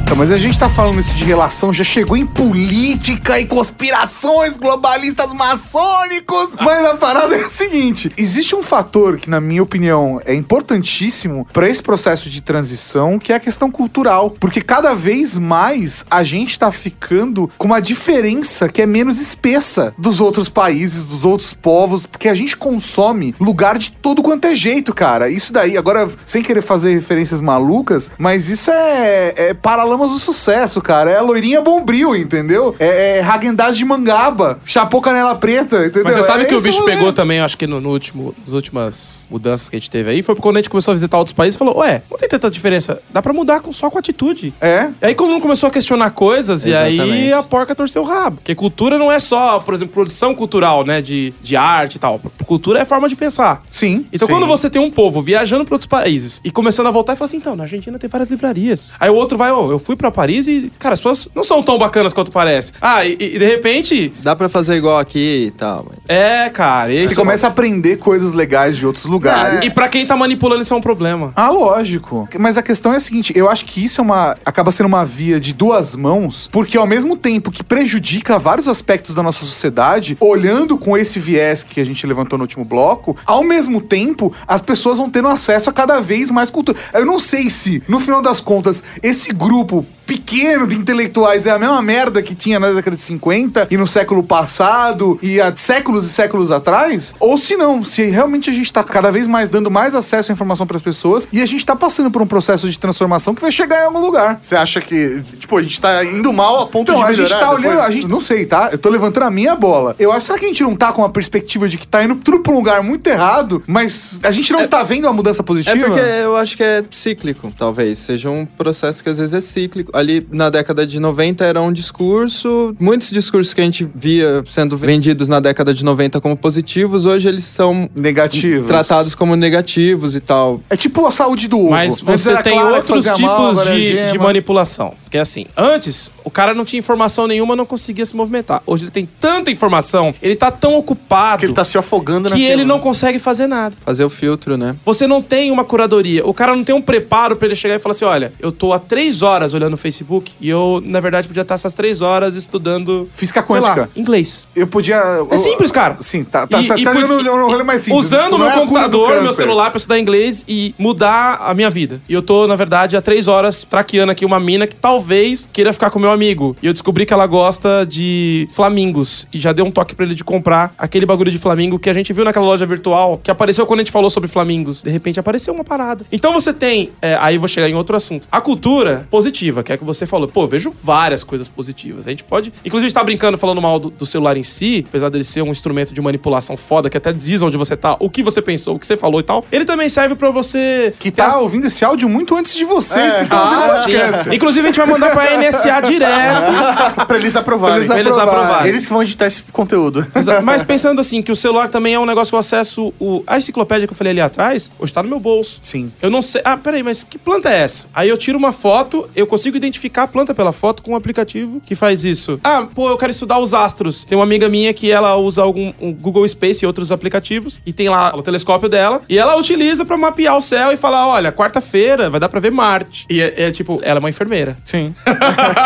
Então, mas a gente tá falando isso de relação, já chegou em política e conspirações globalistas maçônicos. Mas a parada é a seguinte: existe um fator que, na minha opinião, é importantíssimo para esse processo de transição, que é a questão cultural. Porque cada vez mais a gente tá ficando com uma diferença que é menos espessa dos outros países, dos outros povos, porque a gente consome lugar de todo quanto é jeito, cara. Isso daí, agora, sem querer fazer referências malucas, mas isso é, é Paralamas do Sucesso, cara. É a loirinha Bombril, entendeu? É, é Hagendaz de Mangaba, Chapô Canela Preta, entendeu? Mas você sabe É que o bicho pegou também, acho que no, no último, nas últimas mudanças que a gente teve aí, foi quando a gente começou a visitar outros países e falou, ué, não tem tanta diferença, dá pra mudar com, só com atitude. É. E aí, como não começou a questionar coisas, e aí Exatamente. a porca torceu o rabo. Porque cultura não é só, por exemplo, produção cultural, né? De, de arte e tal. Cultura é forma de pensar. Sim. Então, sim. quando você tem um povo viajando para outros países e começando a voltar e fala assim, então, na Argentina tem várias livrarias. Aí o outro vai, ó, eu fui pra Paris e, cara, as pessoas não são tão bacanas quanto parece. Ah, e, e de repente, Dá pra fazer igual aqui e tal. mas- é, cara. Você começa a aprender coisas legais de outros lugares. E pra quem tá manipulando, isso é um problema. Ah, lógico. Mas a questão é a seguinte, eu acho que isso é uma acaba sendo uma via de duas mãos, porque ao mesmo tempo que prejudica vários aspectos da nossa sociedade, olhando com esse viés que a gente levantou no último bloco, ao mesmo tempo as pessoas vão tendo acesso a cada vez mais cultura. Eu não sei se, no final das contas, esse grupo tipo, pequeno de intelectuais é a mesma merda que tinha na década de 50 e no século passado e há séculos e séculos atrás, ou se não, se realmente a gente tá cada vez mais dando mais acesso à informação para as pessoas e a gente tá passando por um processo de transformação que vai chegar em algum lugar. Você acha que, tipo, a gente tá indo mal a ponto Então, de a melhorar gente tá depois? olhando, a gente não sei, tá? Eu tô levantando a minha bola. Eu acho será que a gente não tá com a perspectiva de que tá indo tudo pra um lugar muito errado, mas a gente não está vendo a mudança positiva? É porque eu acho que é cíclico, talvez. Seja um processo que às vezes é cíclico. Ali na década de 90 era um discurso. Muitos discursos que a gente via sendo vendidos na década de 90 como positivos, hoje eles são Negativos. tratados como negativos e tal. É tipo a saúde do ovo. Mas você tem clara que outros tipos mal, é de, de manipulação. Porque assim, antes, o cara não tinha informação nenhuma, não conseguia se movimentar. Hoje ele tem tanta informação, ele tá tão ocupado Que ele tá se afogando que ele não consegue fazer nada. Fazer o filtro, né? Você não tem uma curadoria. O cara não tem um preparo pra ele chegar e falar assim: olha, eu tô há três horas olhando o Facebook e eu, na verdade, podia estar essas três horas estudando. Física sei lá, quântica. inglês. Eu podia. É simples, cara. Sim, tá. Tá, E- tá, e tá podia- no rolê mais simples. Usando Tipo, o meu é computador, meu celular pra estudar inglês e mudar a minha vida. E eu tô, na verdade, há três horas traqueando aqui uma mina que talvez queira ficar com meu amigo. E eu descobri que ela gosta de flamingos. E já dei um toque pra ele de comprar aquele bagulho de flamingo que a gente viu naquela loja virtual que apareceu quando a gente falou sobre flamingos. De repente apareceu uma parada. Então você tem. é, aí vou chegar em outro assunto. A cultura positiva, que é que você falou. Pô, vejo várias coisas positivas. A gente pode. Inclusive, a gente tá brincando falando mal do, do celular em si, apesar dele ser um instrumento de manipulação foda, que até diz onde você tá, o que você pensou, o que você falou e tal. Ele também serve pra você. Que ter as- tá ouvindo esse áudio muito antes de vocês que estão ouvindo o Ah, sim. podcast. Inclusive, a gente vai mandar pra NSA direto. pra eles aprovarem. Pra eles aprovarem. Eles que vão editar esse conteúdo. Mas pensando assim, que o celular também é um negócio que eu acesso. O... A enciclopédia que eu falei ali atrás, hoje tá no meu bolso. Sim. Eu não sei. Ah, peraí, mas que planta é essa? Aí eu tiro uma foto, eu consigo identificar a planta pela foto com um aplicativo que faz isso. Ah, pô, eu quero estudar os astros. Tem uma amiga minha que ela usa algum um Google Space e outros aplicativos e tem lá o telescópio dela e ela utiliza pra mapear o céu e falar: olha, quarta-feira vai dar pra ver Marte. E é, é tipo, ela é uma enfermeira. Sim.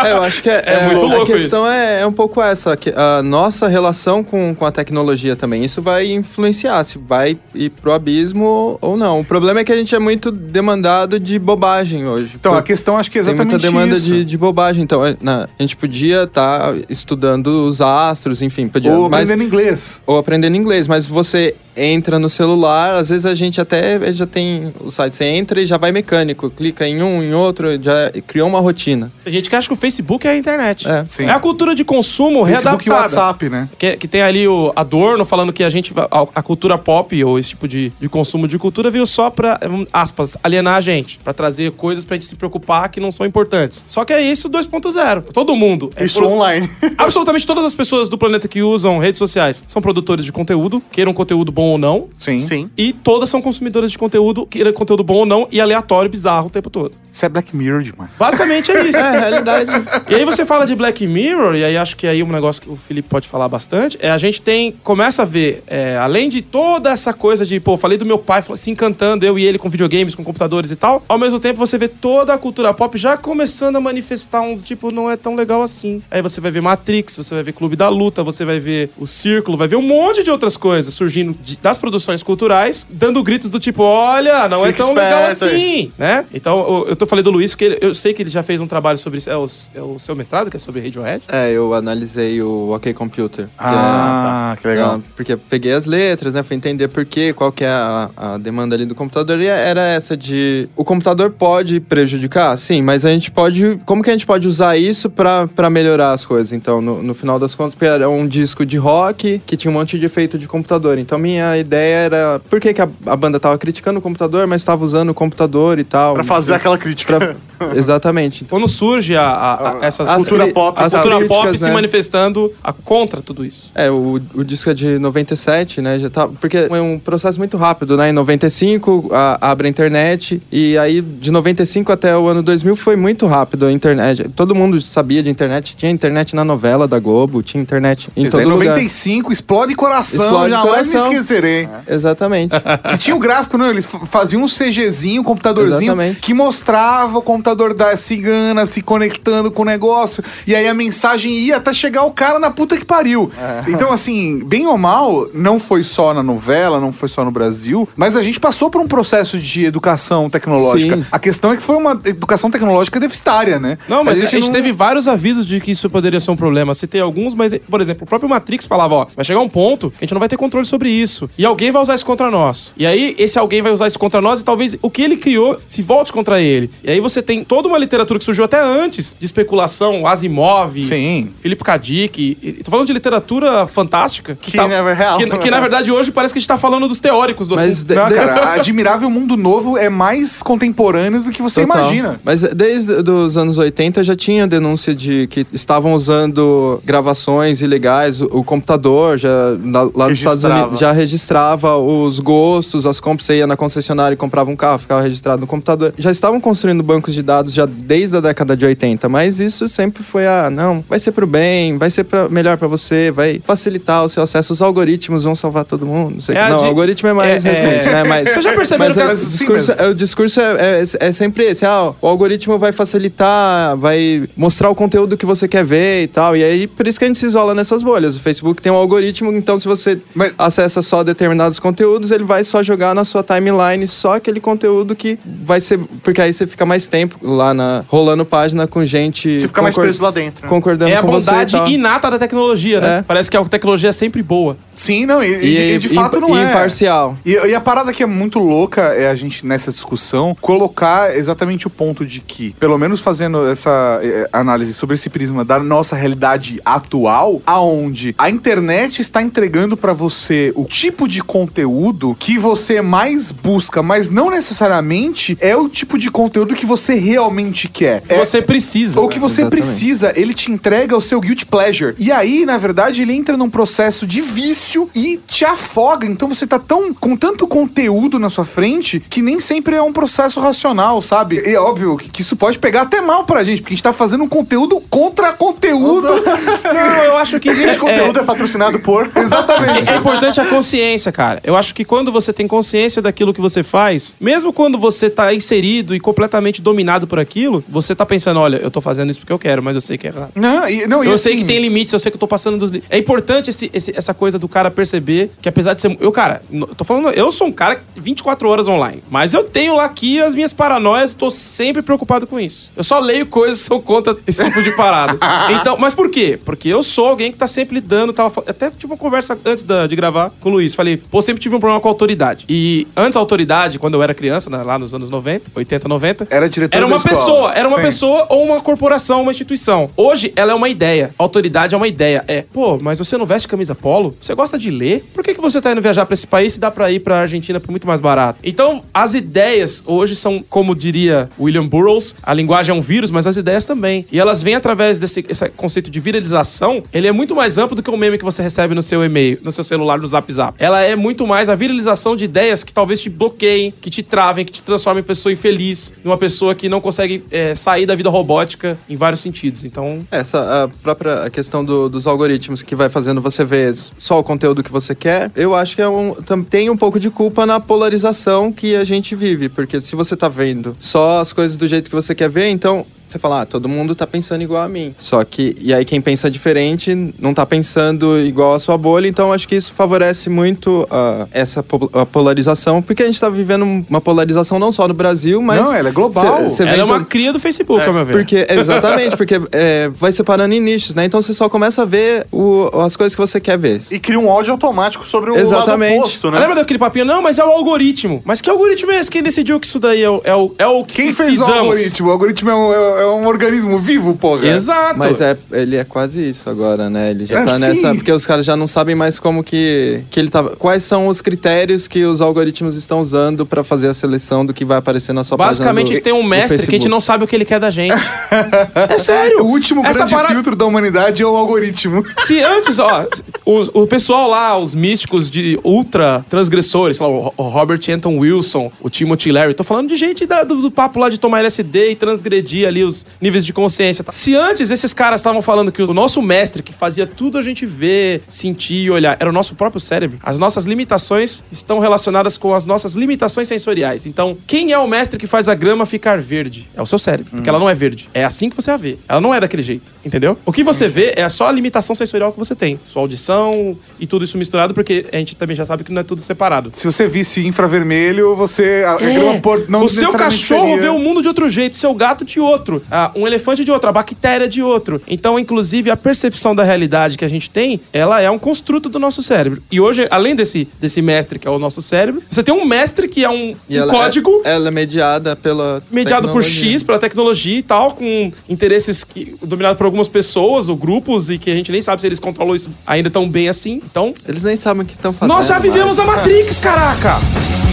É, eu acho que é, É muito a louco questão é, é um pouco essa, que a nossa relação com, com a tecnologia também. Isso vai influenciar se vai ir pro abismo ou não. O problema é que a gente é muito demandado de bobagem hoje. Então, Por- a questão acho que é tem exatamente de, de bobagem. Então, é, na- a gente podia estar estudando os astros, enfim, podia. Ou mas- aprendendo inglês. ou aprendendo inglês, mas você entra no celular, às vezes a gente até já tem o site, você entra e já vai mecânico, clica em um, em outro, já criou uma rotina. Tem gente que acha que o Facebook é a internet. É, sim. É a cultura de consumo Facebook e readaptada. WhatsApp, né? Que, que tem ali o Adorno falando que a gente, a, a cultura pop ou esse tipo de, de consumo de cultura veio só pra, aspas, alienar a gente, pra trazer coisas pra gente se preocupar que não são importantes. Só que é isso 2.0. Todo mundo. é Isso pro- online. Absolutamente todas as pessoas do planeta que usam redes sociais são produtores de conteúdo, queiram conteúdo bom ou não. Sim. Sim. E todas são consumidoras de conteúdo, queiram conteúdo bom ou não, e aleatório, bizarro o tempo todo. Isso é Black Mirror demais. Basicamente é isso. É, a realidade. E aí você fala de Black Mirror, e aí acho que aí um negócio que o Felipe pode falar bastante, é a gente tem, começa a ver, é, além de toda essa coisa de, pô, falei do meu pai se encantando, eu e ele com videogames, com computadores e tal, ao mesmo tempo você vê toda a cultura pop já começando a manifestar um tipo, não é tão legal assim. Aí você vai ver Matrix, você vai ver Clube da Luta, você vai ver o Círculo, vai ver um monte de outras coisas surgindo de- das produções culturais, dando gritos do tipo, olha, não é Fica tão legal assim, né? Então, eu, eu tô falando do Luiz, que ele- eu sei que ele já fez um trabalho sobre isso, é o, é o seu mestrado, que é sobre Radiohead? É, eu analisei o OK Computer. que Ah, que é- legal. é, porque eu peguei as letras, né? Fui entender por quê, qual que é a, a demanda ali do computador. E era essa de... O computador pode prejudicar? Sim, mas a gente pode... Como que a gente pode usar isso pra, pra melhorar as coisas? Então, no, no final das contas, porque era um disco de rock que tinha um monte de efeito de computador. Então, minha ideia era... Por que, que a, a banda tava criticando o computador, mas tava usando o computador e tal? Pra fazer aquela crítica. Pra- Exatamente. Quando surge a, a- a- essas As cultura pop, as cultura pop se né? manifestando a, contra tudo isso. É, o, o disco é de 97, né? Já tá, porque é um processo muito rápido, né? Em 95 a, abre a internet e aí de 95 até o ano 2000 foi muito rápido a internet. Todo mundo sabia de internet, tinha internet na novela da Globo, tinha internet em dizer, todo lugar. 95, explode coração, Explode jamais me coração. esquecerei. Exatamente. Que tinha o gráfico, não? Eles f- faziam um CGzinho, um computadorzinho, Exatamente. que mostrava o computador da cigana se conectando com o negócio. E aí a mensagem ia até chegar o cara na puta que pariu. Então, assim, bem ou mal, não foi só na novela, não foi só no Brasil, mas a gente passou por um processo de educação tecnológica. Sim. A questão é que foi uma educação tecnológica deficitária, né? Não, mas a gente, não- teve vários avisos de que isso poderia ser um problema. Citei alguns, mas, por exemplo, o próprio Matrix falava, ó, vai chegar um ponto que a gente não vai ter controle sobre isso. E alguém vai usar isso contra nós. E aí, esse alguém vai usar isso contra nós e talvez o que ele criou se volte contra ele. E aí você tem toda uma literatura que surgiu até antes de especulação, Asimov, Sim. Filipe Kadik. e- e- Tô falando de literatura fantástica. Que never hell. Que, que, na verdade hoje parece que a gente tá falando dos teóricos do Mas assunto. Não, cara, Admirável Mundo Novo é mais contemporâneo do que você Total. imagina. Mas desde os anos 80 já tinha denúncia de que estavam usando gravações ilegais. O, o computador já na- lá nos Estados. Unidos já registrava os gostos, as compras. Você ia na concessionária e comprava um carro, ficava registrado no computador. Já estavam construindo bancos de dados já desde a década de 80, mas isso sempre foi ah, não, vai ser pro bem, vai ser pra, melhor pra você, vai facilitar o seu acesso. Os algoritmos vão salvar todo mundo. Não, sei. É a não o algoritmo é mais é- é- recente, né? Mas, Vocês já perceberam mas, que a- é- o sim, discurso, mas- é, o discurso é, é- é sempre esse. Ah, o algoritmo vai facilitar facilitar, vai mostrar o conteúdo que você quer ver e tal. E aí, por isso que a gente se isola nessas bolhas. O Facebook tem um algoritmo, então se você Mas- acessa só determinados conteúdos, ele vai só jogar na sua timeline só aquele conteúdo que vai ser. Porque aí você fica mais tempo lá na. rolando página com gente. Você fica mais preso lá dentro. né? Concordando É a com você. bondade inata da tecnologia, né? É. Parece que a tecnologia é sempre boa. Sim, não, e, e- E, e de fato não é. imparcial. E, e a parada que é muito louca é a gente, nessa discussão, colocar exatamente o ponto de que, pelo menos fazendo essa eh, análise sobre esse prisma da nossa realidade atual, aonde a internet está entregando pra você o tipo de conteúdo que você mais busca, mas não necessariamente é o tipo de conteúdo que você realmente quer. É- Você precisa. ou que você Exatamente. precisa, ele te entrega o seu guilt pleasure. E aí, na verdade, ele entra num processo de vício e te afoga. Então você tá tão com tanto conteúdo na sua frente que nem sempre é um processo racional, sabe? E é óbvio que isso pode pegar até mal pra gente, porque a gente tá fazendo um conteúdo contra conteúdo. Não, eu acho que Esse é, conteúdo é, patrocinado por. Exatamente. É importante a consciência, cara. Eu acho que quando você tem consciência daquilo que você faz, mesmo quando você tá inserido e completamente dominado por aquilo, você tá pensando, olha, eu tô fazendo isso porque eu quero, mas eu sei que é errado. Não, e, não, e Eu sei assim, que tem limites, eu sei que eu tô passando dos limites. É importante esse, esse- essa coisa do cara perceber que apesar de ser. Eu, cara, tô falando, eu sou um cara 24 horas online. Mas eu tenho lá aqui as minhas paranoias, tô sempre preocupado com isso. Eu só leio coisas que são contra esse tipo de parada. Então, mas por quê? Porque eu sou alguém que tá sempre lidando, tava, até tive uma conversa antes da- de gravar com o Luiz. Falei, pô, sempre tive um problema com a autoridade. E antes a autoridade, quando eu era criança, né, lá nos anos 90, 80, 90, Era diretor era da uma escola. pessoa, era uma Sim. pessoa ou uma corporação, uma instituição. Hoje, ela é uma ideia. Autoridade é uma ideia. É, pô, mas você não veste camisa polo? Você gosta de ler? Por que, que você tá indo viajar pra esse país se dá pra ir pra Argentina por muito mais barato? Então, as ideias hoje são, como diria William Burroughs, a linguagem é um vírus, mas as ideias também. E elas vêm através desse esse conceito de viralização. Ele é muito mais amplo do que o meme que você recebe no seu e-mail, no seu celular, no Zap Zap. Ela é muito mais a viralização de ideias que talvez te bloqueiem, que te travem, que te transformem em pessoa infeliz, em uma pessoa que não consegue é, sair da vida robótica em vários sentidos. Então, Essa a própria questão do- dos algoritmos que vai fazendo você ver só o conteúdo que você quer, eu acho que é um, tem um pouco de culpa na polarização que a gente vive, porque se você tá vendo só as coisas do jeito que você quer ver, então você fala, ah, todo mundo tá pensando igual a mim. Só que, e aí quem pensa diferente não tá pensando igual a sua bolha, então acho que isso favorece muito ah, essa po- a polarização, porque a gente tá vivendo uma polarização não só no Brasil, mas. Não, ela é global. Cê- cê ela é uma todo- cria do Facebook, ao meu ver. porque, exatamente, porque é, vai separando em nichos, né? Então você só começa a ver o- as coisas que você quer ver. E cria um ódio automático sobre o Exatamente. lado oposto, né? Lembra daquele papinho? Não, mas é o algoritmo. Mas que algoritmo é esse? Quem decidiu que isso daí é o, é o, é o que Quem fez o precisamos? algoritmo? O algoritmo é um, é- é um organismo vivo, porra. Exato. Mas é, ele é quase isso agora, né? Ele já É, tá sim. nessa. Porque os caras já não sabem mais como que, que ele tá. Quais são os critérios que os algoritmos estão usando pra fazer a seleção do que vai aparecer na sua Basicamente, a página. gente tem um mestre que a gente não sabe o que ele quer da gente. é sério. O último Essa grande parada- filtro da humanidade é o algoritmo. Se antes, ó, o, o pessoal lá, os místicos de ultra transgressores, sei lá, o Robert Anton Wilson, o Timothy Leary, tô falando de gente da- do, do papo lá de tomar LSD e transgredir ali níveis de consciência. tá? Se antes esses caras estavam falando que o nosso mestre, que fazia tudo a gente ver, sentir e olhar, era o nosso próprio cérebro, as nossas limitações estão relacionadas com as nossas limitações sensoriais. Então, quem é o mestre que faz a grama ficar verde? É o seu cérebro, porque ela não é verde. É assim que você a vê. Ela não é daquele jeito, entendeu? O que você vê é só a limitação sensorial que você tem. Sua audição e tudo isso misturado, porque a gente também já sabe que não é tudo separado. Se você visse infravermelho, você. É. não o seu cachorro seria- vê o mundo de outro jeito, seu gato de outro, ah, um elefante de outro, a bactéria de outro. Então, inclusive, a percepção da realidade que a gente tem, ela é um construto do nosso cérebro. E hoje, além desse, desse mestre que é o nosso cérebro, você tem um mestre que é um, um ela código É, ela é mediada pela. mediado por tecnologia. X, pela tecnologia e tal, com interesses que, dominados por algumas pessoas ou grupos e que a gente nem sabe se eles controlam isso ainda tão bem assim. Então, Eles nem sabem o que estão fazendo. nós já vivemos a Matrix, caraca!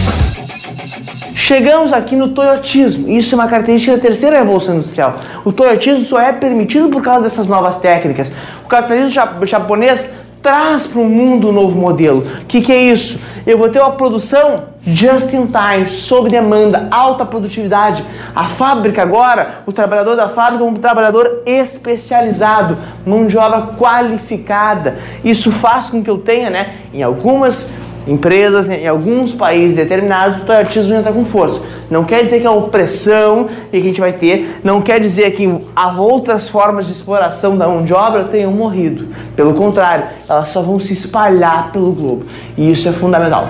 Chegamos aqui no toyotismo. Isso é uma característica da terceira revolução industrial. O toyotismo só é permitido por causa dessas novas técnicas. O capitalismo ja- japonês traz para o mundo um novo modelo. O que, que é isso? Eu vou ter uma produção just in time, sob demanda, alta produtividade. A fábrica agora, o trabalhador da fábrica é um trabalhador especializado, mão de obra qualificada. Isso faz com que eu tenha, né, em algumas empresas em alguns países determinados, o toyotismo já está com força. Não quer dizer que a opressão que a gente vai ter, não quer dizer que outras formas de exploração da mão de obra tenham morrido. Pelo contrário, elas só vão se espalhar pelo globo. E isso é fundamental.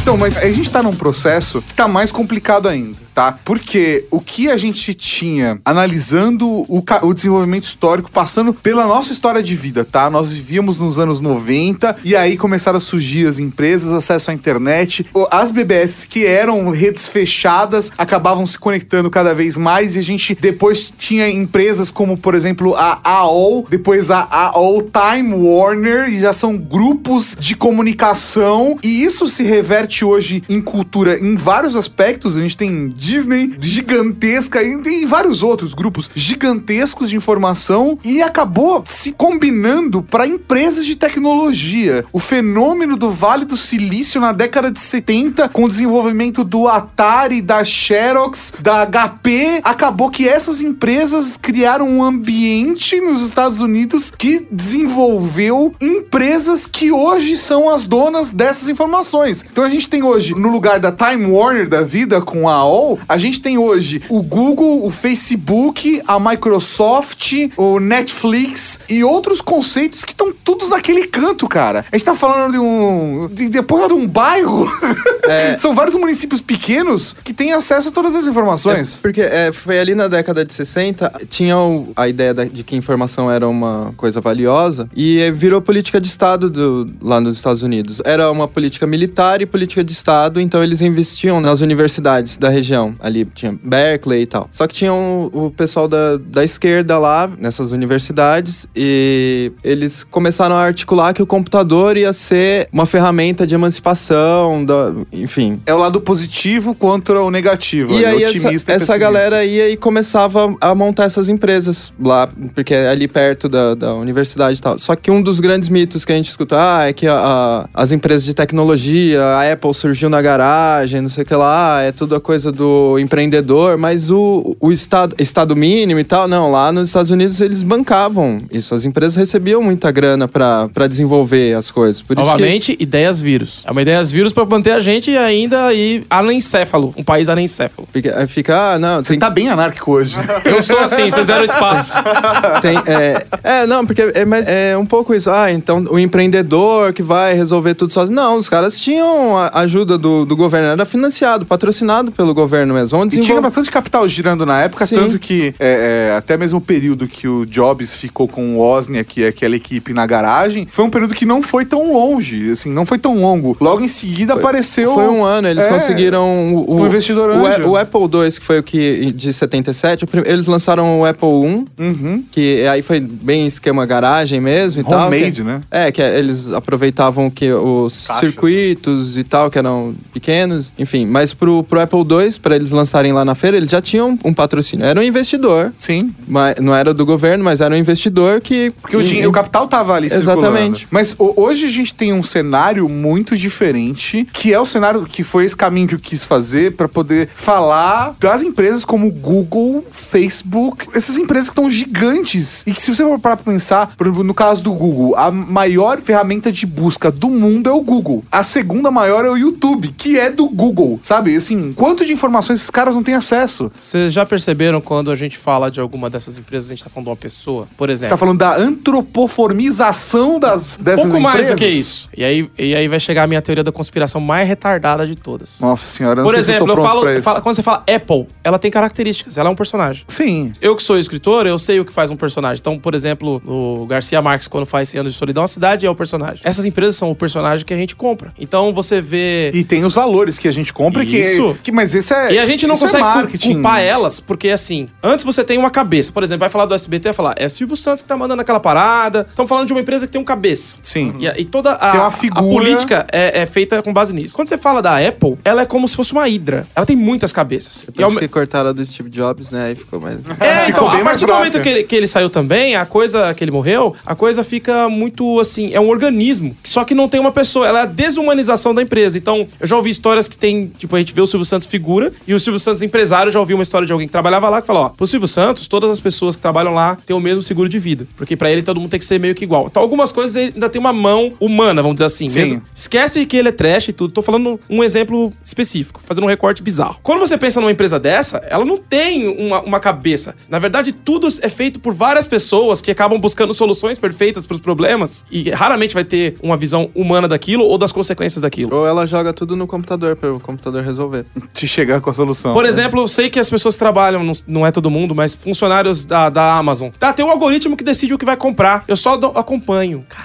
Então, mas a gente tá num processo que tá mais complicado ainda, tá? Porque o que a gente tinha analisando o, o desenvolvimento histórico, passando pela nossa história de vida, tá? Nós vivíamos nos anos 90 e aí começaram a surgir as empresas, acesso à internet. As BBS que eram redes fechadas acabavam se conectando cada vez mais e a gente depois tinha empresas como, por exemplo, a AOL, depois a AOL Time Warner e já são grupos de comunicação e isso se reverte hoje em cultura em vários aspectos. A gente tem Disney gigantesca e tem vários outros grupos gigantescos de informação e acabou se combinando para empresas de tecnologia. O fenômeno do Vale do Silício na década de 70 com o desenvolvimento do Atari, da Xerox, da HP, acabou que essas empresas criaram um ambiente nos Estados Unidos que desenvolveu empresas que hoje são as donas dessas informações. Então a gente tem hoje, no lugar da Time Warner da vida com a AOL, a gente tem hoje o Google, o Facebook, a Microsoft, o Netflix e outros conceitos que estão todos naquele canto, cara. A gente tá falando de um. de, de porra de um bairro. São vários municípios pequenos que têm acesso a todas as informações. Porque é, foi ali na década de 60, tinha o- a ideia da- de que informação era uma coisa valiosa e eh, virou política de Estado do- lá nos Estados Unidos. Era uma política militar e política de Estado, então eles investiam nas universidades da região. Ali tinha Berkeley e tal. Só que tinha o, o pessoal da, da esquerda lá, nessas universidades, e eles começaram a articular que o computador ia ser uma ferramenta de emancipação, da, enfim, É o lado positivo contra o negativo. e ali, aí essa, otimista essa pessimista. galera ia e começava a montar essas empresas lá, porque é ali perto da, da universidade e tal. Só que um dos grandes mitos que a gente escuta ah, é que a- a- as empresas de tecnologia, a Apple surgiu na garagem, não sei o que lá, é tudo a coisa do empreendedor, mas o, o estado, estado mínimo e tal, não, lá nos Estados Unidos eles bancavam isso. As empresas recebiam muita grana pra pra desenvolver as coisas. Por isso que- Novamente, ideias vírus. É uma ideias vírus pra manter a gente ainda aí anencéfalo. Um país anencéfalo. Fica, aí fica, ah, não, Você tem, tá bem anárquico hoje. Eu sou assim, vocês deram espaço. Tem, é, é, não, porque é, mas é um pouco isso. Ah, então o empreendedor que vai resolver tudo sozinho. Não, os caras tinham a ajuda do, do governo, era financiado, patrocinado pelo governo mesmo. Vamos E tinha bastante capital girando na época, Sim. tanto que é, é, até mesmo o período que o Jobs ficou com o Wozniak, que é aquela equipe na garagem, foi um período que não foi tão longe, assim, não foi tão longo. Logo em seguida apareceu... Foi um ano, eles É, conseguiram o, um investidor o, anjo. o Apple II, que foi o que de 77, o prim- eles lançaram o Apple I, Uhum. que aí foi bem esquema garagem mesmo e tal. Homemade, né? É, que eles aproveitavam que os Caixas. circuitos e tal, que eram pequenos, enfim. Mas pro, pro Apple II, para eles lançarem lá na feira, eles já tinham um patrocínio. Era um investidor, Sim. mas, não era do governo, mas era um investidor que... Porque o, dinheiro, o capital tava ali Exatamente. circulando. Mas hoje a gente tem um cenário muito diferente, que é o cenário que foi esse caminho que eu quis fazer para poder falar das empresas como Google, Facebook, essas empresas que estão gigantes e que se você for parar pra pensar, por exemplo, no caso do Google, a maior ferramenta de busca do mundo é o Google. A segunda maior é o YouTube, que é do Google, sabe? Assim, quanto de informações esses caras não têm acesso? Vocês já perceberam quando a gente fala de alguma dessas empresas, a gente tá falando de uma pessoa? Por Você exemplo. tá falando da antropoformização das, dessas pouco mais empresas? do que isso. E aí, e aí vai chegar a minha teoria da conspiração mais retardada de todas. Nossa senhora, eu não Por exemplo, eu eu falo, quando você fala Apple, ela tem características, ela é um personagem. Sim. Eu que sou escritor, eu sei o que faz um personagem. Então, por exemplo, o Garcia Marques, quando faz 100 anos de solidão, a cidade é o personagem. Essas empresas são o personagem que a gente compra. Então, você vê... E tem os valores que a gente compra, que, Isso. que mas esse é E a gente não é consegue marketing. culpar elas, porque assim, antes você tem uma cabeça. Por exemplo, vai falar do SBT, vai falar, é Silvio Santos que tá mandando aquela parada. Estamos falando de uma empresa que tem um cabeça. Sim. E, a- e toda a, Tem uma a política é, é feita com base nisso. Quando você fala da Apple, ela é como se fosse uma hidra. Ela tem muitas cabeças. E ao Parece me- que cortaram a do Steve Jobs, né? Aí ficou mais... É, Ficou então, bem a mais partir do momento que ele, que ele saiu também, a coisa que ele morreu, a coisa fica muito assim, é um organismo, só que não tem uma pessoa, ela é a desumanização da empresa. Então, eu já ouvi histórias que tem, tipo, a gente vê o Silvio Santos figura, E o Silvio Santos, empresário, já ouviu uma história de alguém que trabalhava lá que falou: ó, pro Silvio Santos, todas as pessoas que trabalham lá têm o mesmo seguro de vida. Porque pra ele todo mundo tem que ser meio que igual. Então, algumas coisas ele ainda tem uma mão humana, vamos dizer assim. Sim. Mesmo. Esquece que ele é trash e tudo. Tô falando um exemplo específico, fazendo um recorte bizarro. Quando você pensa numa empresa dessa, ela não tem uma, uma cabeça. Na verdade, tudo é feito por várias pessoas que acabam buscando soluções perfeitas pros problemas e raramente vai ter uma visão humana daquilo ou das consequências daquilo. Ou ela joga tudo no computador para o computador resolver. Te chegar com a solução. Por exemplo, eu sei que as pessoas trabalham, não, é todo mundo, mas funcionários da, da Amazon. Tá, tem um algoritmo que decide o que vai comprar. Eu só do- acompanho. Caraca.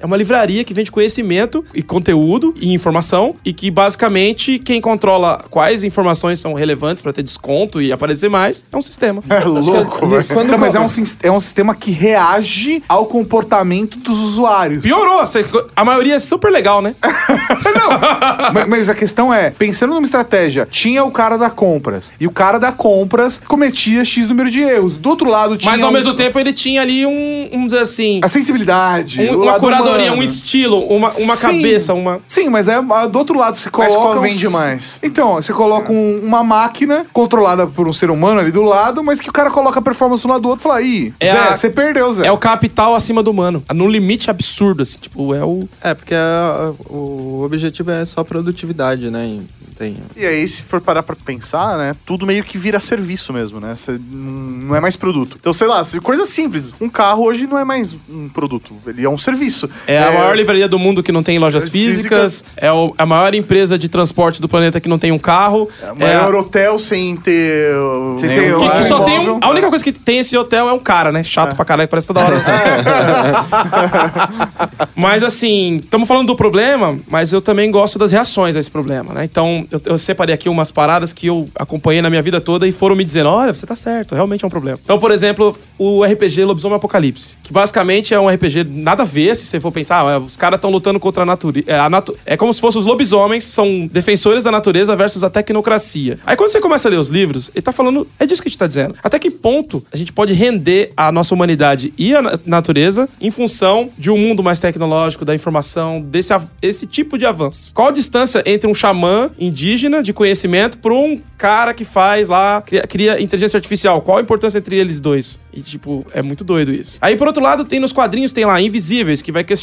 É uma livraria que vende conhecimento e conteúdo e informação e que basicamente quem controla quais informações são relevantes pra ter desconto e aparecer mais é um sistema. É louco, velho. quando- Não, mas é um, é um sistema que reage ao comportamento dos usuários. Piorou, a maioria é super legal, né? mas, mas a questão é, pensando numa estratégia, tinha o cara da compras. E o cara da compras cometia X número de erros. Do outro lado tinha. Mas ao um- mesmo tempo ele tinha ali um, vamos dizer assim, A sensibilidade. um- o uma lado curadoria, um estilo, uma, uma Sim. cabeça, uma. Sim, mas é ah, do outro lado você A coloca. escola um- vende mais. Então, você coloca um- uma máquina controlada por um ser humano ali do lado, mas que o cara coloca a performance um lado do outro e fala: Ih, É Zé, a- você perdeu, Zé. É o capital acima do humano. Num limite absurdo, assim. Tipo, é o. É, porque a- o objetivo é só produtividade, né? E Tem... E aí, se for parar pra pensar, né? Tudo meio que vira serviço mesmo, né? Cê não é mais produto. Então, sei lá, se- coisa simples. Um carro hoje não é mais um produto, ele é um serviço. É, a maior livraria do mundo que não tem lojas físicas. Físicas. É o- a maior empresa de transporte do planeta que não tem um carro. É o maior hotel sem ter. Sem nenhum ter Que, que só tem um, a única coisa que tem esse hotel é um cara, né? Chato pra caralho, parece toda hora. mas assim, estamos falando do problema, mas eu também gosto das reações a esse problema, né? Então, eu, eu separei aqui umas paradas que eu acompanhei na minha vida toda e foram me dizendo: olha, você tá certo, realmente é um problema. Então, por exemplo, o RPG Lobisomem Apocalipse, que basicamente é um RPG nada a ver, se você for pensar, ah, os caras estão lutando contra a natureza. É, natu- é como se fossem os lobisomens, são defensores da natureza versus a tecnocracia. Aí quando você começa a ler os livros, ele tá falando, é disso que a gente tá dizendo. Até que ponto a gente pode render a nossa humanidade e a na- natureza em função de um mundo mais tecnológico, da informação, desse esse tipo de avanço? Qual a distância entre um xamã indígena de conhecimento para um cara que faz lá, cria, cria inteligência artificial? Qual a importância entre eles dois? E, tipo, é muito doido isso. Aí, por outro lado, tem nos quadrinhos, tem lá Invisíveis, que vai questionar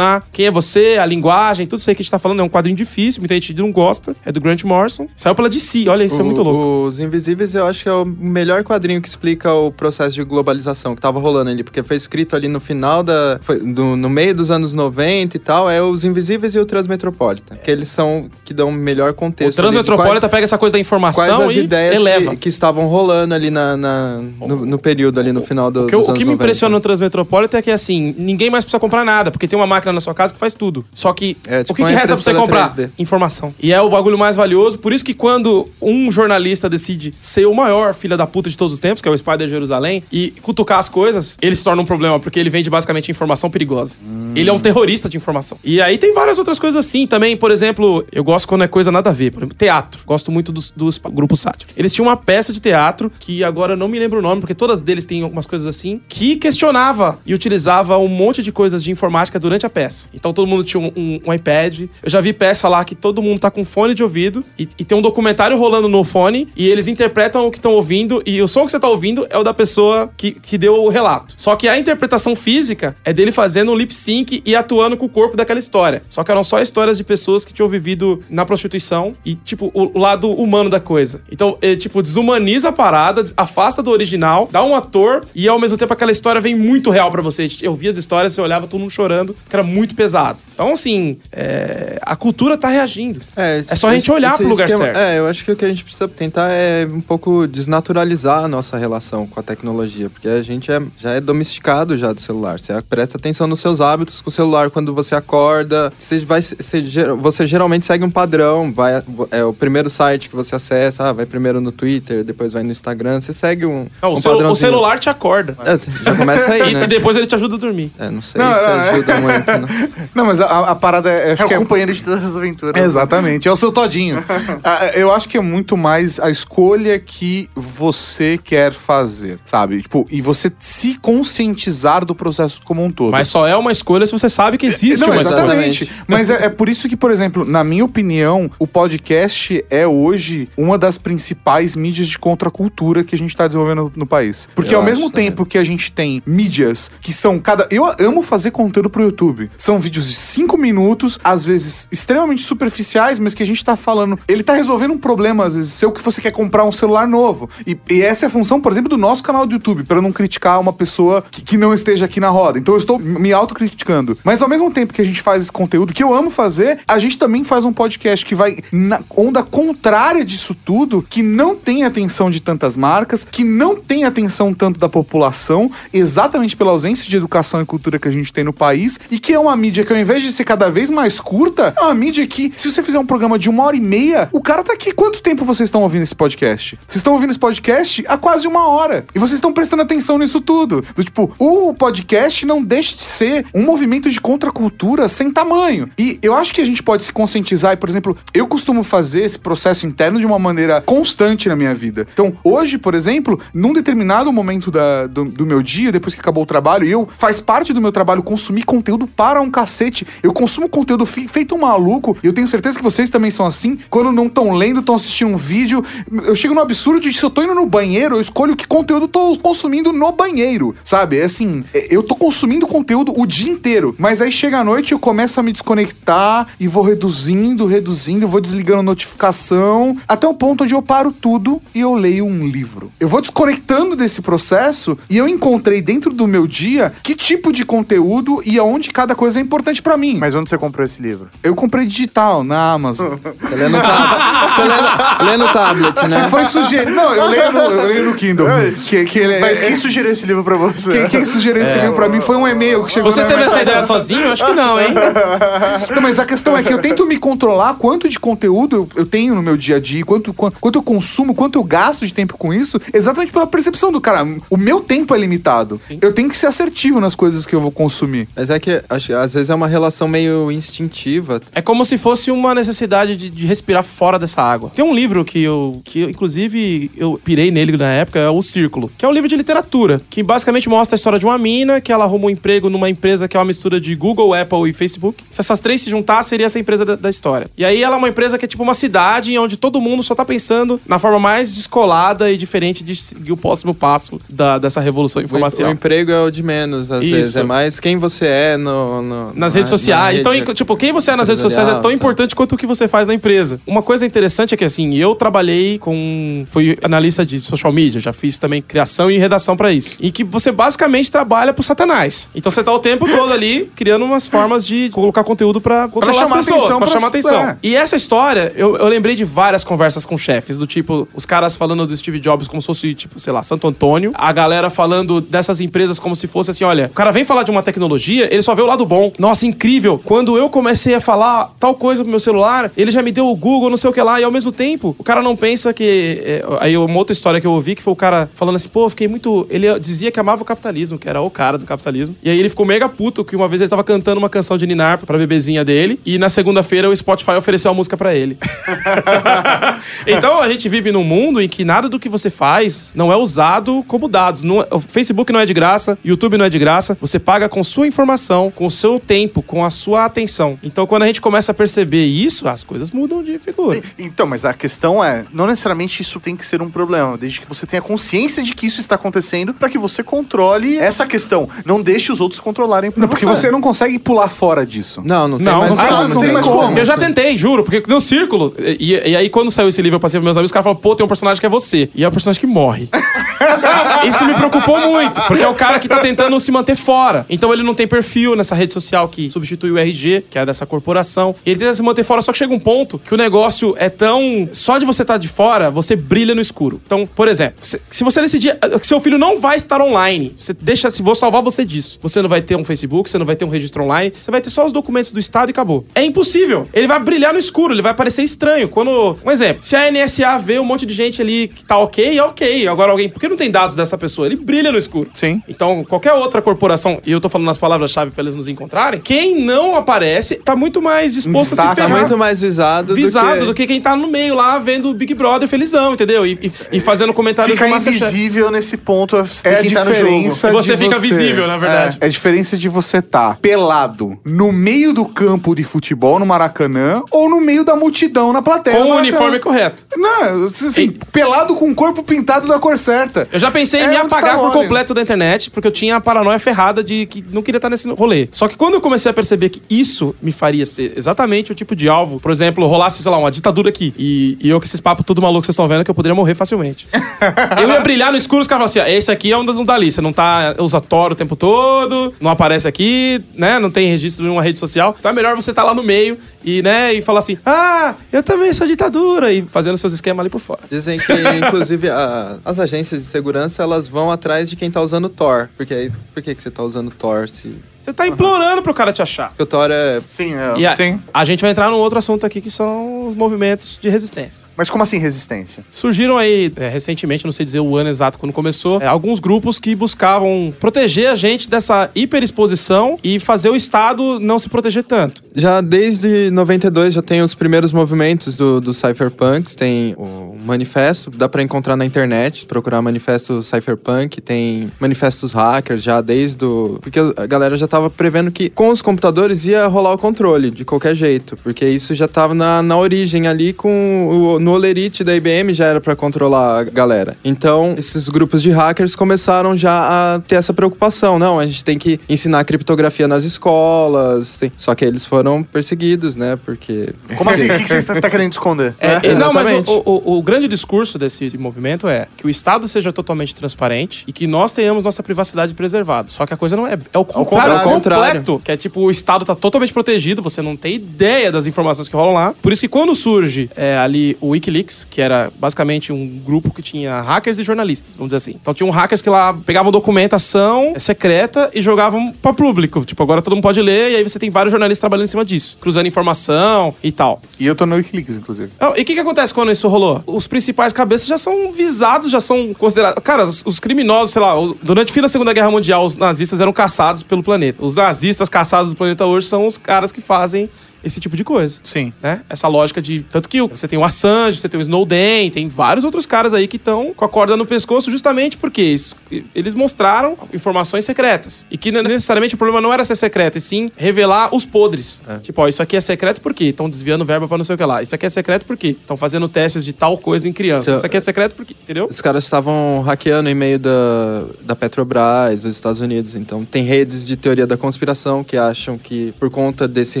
quem é você, a linguagem, tudo isso aí que a gente tá falando. É um quadrinho difícil, muita gente não gosta. É do Grant Morrison. Saiu pela DC, olha, isso é muito O- louco. Os Invisíveis eu acho que é o melhor quadrinho que explica o processo de globalização que tava rolando ali, porque foi escrito ali no final da. foi do- no meio dos anos 90 e tal, é os Invisíveis e o Transmetropolitan. Que eles são. que dão o melhor O contexto. de Transmetropolitan quais- pega essa coisa da Quais informação as e ideias eleva. que, que estavam rolando ali na, na- no, no período ali no final do, O que, eu- o que me 90. impressiona no Transmetropolitan é que, assim, ninguém mais precisa comprar nada, porque tem uma máquina na sua casa que faz tudo. Só que, É, tipo o que, que resta pra você comprar? 3D. Informação. E é o bagulho mais valioso, por isso que quando um jornalista decide ser o maior filho da puta de todos os tempos, que é o Spider Jerusalém, e cutucar as coisas, ele se torna um problema, porque ele vende basicamente informação perigosa. Ele é um terrorista de informação. E aí tem várias outras coisas assim também, por exemplo, eu gosto quando é coisa nada a ver, por exemplo, teatro. Gosto muito dos, dos grupos sátiro. Eles tinham uma peça de teatro, que agora eu não me lembro o nome, porque todas deles têm algumas coisas assim, que questionava e utilizava um monte de coisas de informática durante a peça. Então todo mundo tinha um, um- um iPad. Eu já vi peça lá que todo mundo tá com fone de ouvido e, e tem um documentário rolando no fone e eles interpretam o que estão ouvindo e o som que você tá ouvindo é o da pessoa que, que deu o relato. Só que a interpretação física é dele fazendo um lip sync e atuando com o corpo daquela história. Só que eram só histórias de pessoas que tinham vivido na prostituição e, tipo, o, o lado humano da coisa. Então, é, tipo, desumaniza a parada, afasta do original, dá um ator e ao mesmo tempo aquela história vem muito real pra você. Eu via as histórias, você olhava todo mundo chorando, que era muito pesado. Então, assim, é, a cultura tá reagindo. É só a gente olhar pro lugar certo. É, eu acho que o que a gente precisa tentar é um pouco desnaturalizar a nossa relação com a tecnologia, porque a gente é, já é domesticado já do celular. Você presta atenção nos seus hábitos com o celular quando você acorda. Você, vai, você, você geralmente segue um padrão. Vai, é o primeiro site que você acessa, ah, vai primeiro no Twitter, depois vai no Instagram. Você segue um, Não, um o, celu- o celular te acorda. É, já começa aí, E né? depois ele te ajuda a dormir. É, não sei Não, se não, é. ajuda muito, né? Não, mas a, a parada é. Acho É o que é companheiro de todas as aventuras. Exatamente, é o seu todinho. Ah, eu acho que é muito mais a escolha que você quer fazer, sabe? Tipo, e você se conscientizar do processo como um todo. Mas só é uma escolha se você sabe que existe Não, uma escolha. exatamente. Mas é, é por isso que, por exemplo, na minha opinião, o podcast é hoje uma das principais mídias de contracultura que a gente tá desenvolvendo no, no país. Porque Eu ao mesmo também. tempo que a gente tem mídias que são cada. Eu amo fazer conteúdo pro YouTube. São vídeos de 5 minutos, às vezes extremamente superficiais, mas que a gente tá falando. Ele tá resolvendo um problema, às vezes, seu que você quer comprar um celular novo. E, e essa é a função, por exemplo, do nosso canal do YouTube, para não criticar uma pessoa que, que não esteja aqui na roda. Então eu estou me autocriticando. Mas ao mesmo tempo que a gente faz esse conteúdo, que eu amo fazer, a gente também faz um podcast que vai na onda contrária disso tudo, que não tem atenção de tantas marcas, que não tem atenção tanto da população, exatamente pela ausência de educação e cultura que a gente tem no país, e que é uma mídia que ao invés de ser cada vez mais curta, é uma mídia que, se você fizer um programa de uma hora e meia, o cara tá aqui. Quanto tempo vocês estão ouvindo esse podcast? Vocês estão ouvindo esse podcast há quase uma hora. E vocês estão prestando atenção nisso tudo. Do tipo, o podcast não deixa de ser um movimento de contracultura sem tamanho. E eu acho que a gente pode se conscientizar. E, por exemplo, eu costumo fazer esse processo interno de uma maneira constante na minha vida. Então, hoje, por exemplo, num determinado momento da- do, do meu dia, depois que acabou o trabalho, eu faz parte do meu trabalho consumir conteúdo para um cacete. Eu consumo conteúdo feito um maluco. E eu tenho certeza que vocês também são assim. Quando não estão lendo, estão assistindo um vídeo. Eu chego no absurdo de se eu tô indo no banheiro, eu escolho que conteúdo eu tô consumindo no banheiro. Sabe? É assim, é- eu tô consumindo conteúdo o dia inteiro. Mas aí chega a noite, eu começo a me desconectar e vou reduzindo, reduzindo, vou desligando notificação, até o ponto onde eu paro tudo e eu leio um livro. Eu vou desconectando desse processo e eu encontrei dentro do meu dia que tipo de conteúdo e aonde cada coisa é importante pra mim. Mas onde você comprou esse livro? Eu comprei digital na Amazon. Você lê no, tab- você lê no- lê no tablet, né? Que foi sugerido. Não, eu leio no, eu leio no Kindle. Que, que ele é- Mas quem é- sugeriu esse livro pra você? quem, quem sugeriu esse livro pra mim foi um e-mail que chegou Você na teve minha essa ideia sozinho? Acho que não, hein? Não, mas a questão é que eu tento me controlar quanto de conteúdo eu, eu tenho no meu dia a dia, quanto, quanto, quanto eu consumo, quanto eu gasto de tempo com isso, exatamente pela percepção do cara. O meu tempo é limitado. Eu tenho que ser assertivo nas coisas que eu vou consumir. Mas é que acho, que às vezes é uma relação meio instintiva. É como se fosse uma necessidade de, de respirar fora dessa água. Tem um livro que eu, que eu, inclusive, eu pirei nele na época, é O Círculo, que é um livro de literatura, que basicamente mostra a história de uma mina que ela arruma um emprego numa empresa que é uma mistura de Google, Apple e Facebook. Se essas três se juntar, seria essa empresa da, da história. E aí ela é uma empresa que é tipo uma cidade onde todo mundo só tá pensando na forma mais descolada e diferente de seguir o próximo passo da, dessa revolução O, informacional. o emprego é o de menos, às Isso. vezes. É mais quem você é no, no- nas na- redes sociais. na Então, rede tipo, quem você é nas redes sociais é tão tá. importante quanto o que você faz na empresa. Uma coisa interessante é que, assim, eu trabalhei com. Fui analista de social media, já fiz também criação e redação pra isso. E que você basicamente trabalha pro Satanás. Então você tá o tempo todo ali criando umas formas de colocar conteúdo pra controlar chamar as pessoas, atenção, pra pra- chamar atenção. é. E essa história, eu, eu lembrei de várias conversas com chefes, do tipo, os caras falando do Steve Jobs como se fosse, tipo, sei lá, Santo Antônio. A galera falando dessas empresas como se fosse assim: olha, o cara vem falar de uma tecnologia, ele só vê o lado bom. Nossa, incrível. Quando eu comecei a falar tal coisa pro meu celular, ele já me deu o Google, não sei o que lá, e ao mesmo tempo, o cara não pensa que. é, aí uma outra história que eu ouvi que foi o cara falando assim, pô, fiquei muito. Ele dizia que amava o capitalismo, que era o cara do capitalismo. E aí ele ficou mega puto que uma vez ele tava cantando uma canção de Ninar pra bebezinha dele, e na segunda-feira o Spotify ofereceu a música pra ele. então a gente vive num mundo em que nada do que você faz não é usado como dados. Não é- o Facebook não é de graça, YouTube não é de graça. Você paga com sua informação, com o seu tempo, com a sua atenção. Então quando a gente começa a perceber isso, as coisas mudam de figura. Então, mas a questão é, não necessariamente isso tem que ser um problema, desde que você tenha consciência de que isso está acontecendo para que você controle essa questão. Não deixe os outros controlarem por Não, porque você não consegue pular fora disso. Não, não tem Não, mais não tem- como, não tem mais como. Eu já tentei, juro, porque deu um círculo. E, e aí, quando saiu esse livro, eu passei pros meus amigos, os caras falaram, pô, tem um personagem que é você. E é o personagem que morre. Isso me preocupou muito, porque é o cara que tá tentando se manter fora. Então ele não tem perfil nessa rede social que substitui o RG, que é dessa corporação. Ele tenta se manter fora, só que chega um ponto que o negócio é tão. Só de você estar de fora, você brilha no escuro. Então, por exemplo, se, se você decidir que seu filho não vai estar online, você deixa, se vou salvar você disso. Você não vai ter um Facebook, você não vai ter um registro online, você vai ter só os documentos do Estado e acabou. É impossível. Ele vai brilhar no escuro, ele vai parecer estranho. Quando. Um exemplo, se a NSA vê um monte de gente ali que tá ok, é ok. Agora alguém. Por que não tem dados dessa pessoa, ele brilha no escuro. Sim. Então, qualquer outra corporação, e eu tô falando nas palavras-chave pra eles nos encontrarem, quem não aparece tá muito mais disposto a se Destaca Tá ferrar. muito mais visado, visado do do que... que... quem tá no meio lá vendo o Big Brother felizão, entendeu? E, e, e fazendo comentários Masterchef. invisível nesse ponto é você É a que no jogo. diferença E você de fica visível, na verdade. É, é a diferença de você estar pelado no meio do campo de futebol no Maracanã ou no meio da multidão na plateia. Com o uniforme correto. Não, assim, Ei. pelado com o corpo pintado da cor certa. Eu já pensei em É me onde apagar por completo da internet, porque eu tinha a paranoia ferrada de que não queria estar nesse rolê. Só que quando eu comecei a perceber que isso me faria ser exatamente o tipo de alvo, por exemplo, rolasse, sei lá, uma ditadura aqui, e, e eu com esses papos tudo maluco que vocês estão vendo, que eu poderia morrer facilmente. eu ia brilhar no escuro, os caras falavam assim: ó, esse aqui é um das não tá ali, você não tá, usa Tor o tempo todo, não aparece aqui, né, não tem registro em uma rede social, então é melhor você estar lá no meio e, né, e falar assim: ah, eu também sou ditadura, e fazendo seus esquemas ali por fora. Dizem que, inclusive, a- as agências de segurança, elas vão atrás de quem tá usando Tor. Porque aí, por que, que você tá usando Tor se... Você tá implorando pro cara te achar. Porque o Tor é... Sim, é. E a, Sim. a gente vai entrar num outro assunto aqui que são os movimentos de resistência. Mas como assim resistência? Surgiram aí, é, recentemente, não sei dizer o ano exato quando começou, é, alguns grupos que buscavam proteger a gente dessa hiperexposição e fazer o Estado não se proteger tanto. Já desde 92 já tem os primeiros movimentos do, do Cypherpunks, tem o manifesto, dá pra encontrar na internet, procurar manifesto Cypherpunk, tem manifestos hackers já desde o... Porque a galera já tava prevendo que com os computadores ia rolar o controle, de qualquer jeito, porque isso já tava na, na origem ali com o, no Olerite da IBM já era pra controlar a galera. Então, esses grupos de hackers começaram já a ter essa preocupação, não, a gente tem que ensinar criptografia nas escolas, tem- só que eles foram perseguidos, né, porque... Como assim? O que, que você tá, tá querendo esconder? É, É, não, mas exatamente. o, o- o grande discurso desse movimento é que o Estado seja totalmente transparente e que nós tenhamos nossa privacidade preservada. Só que a coisa não é. É o contrário, contrário. completo. Que é tipo, o Estado tá totalmente protegido, você não tem ideia das informações que rolam lá. Por isso que quando surge é, ali o Wikileaks, que era basicamente um grupo que tinha hackers e jornalistas, vamos dizer assim. Então tinham hackers que lá pegavam documentação secreta e jogavam pra público. Tipo, agora todo mundo pode ler e aí você tem vários jornalistas trabalhando em cima disso, cruzando informação e tal. E eu tô no Wikileaks, inclusive. Não, e o que, que acontece quando isso rolou? Os principais cabeças já são visados, já são considerados. Cara, os, os criminosos, sei lá, durante o fim da Segunda Guerra Mundial, os nazistas eram caçados pelo planeta. Os nazistas caçados do planeta hoje são os caras que fazem esse tipo de coisa. Sim. Né? Essa lógica de. Tanto que você tem o Assange, você tem o Snowden, tem vários outros caras aí que estão com a corda no pescoço, justamente porque eles, eles mostraram informações secretas. E que necessariamente o problema não era ser secreto, e sim revelar os podres. Tipo, ó, isso aqui é secreto por quê? Estão desviando verba pra não sei o que lá. Isso aqui é secreto por quê? Estão fazendo testes de tal coisa em crianças. Então- Isso aqui é secreto por quê? Entendeu? Os caras estavam hackeando em meio da, da Petrobras, dos Estados Unidos. Então, tem redes de teoria da conspiração que acham que, por conta desse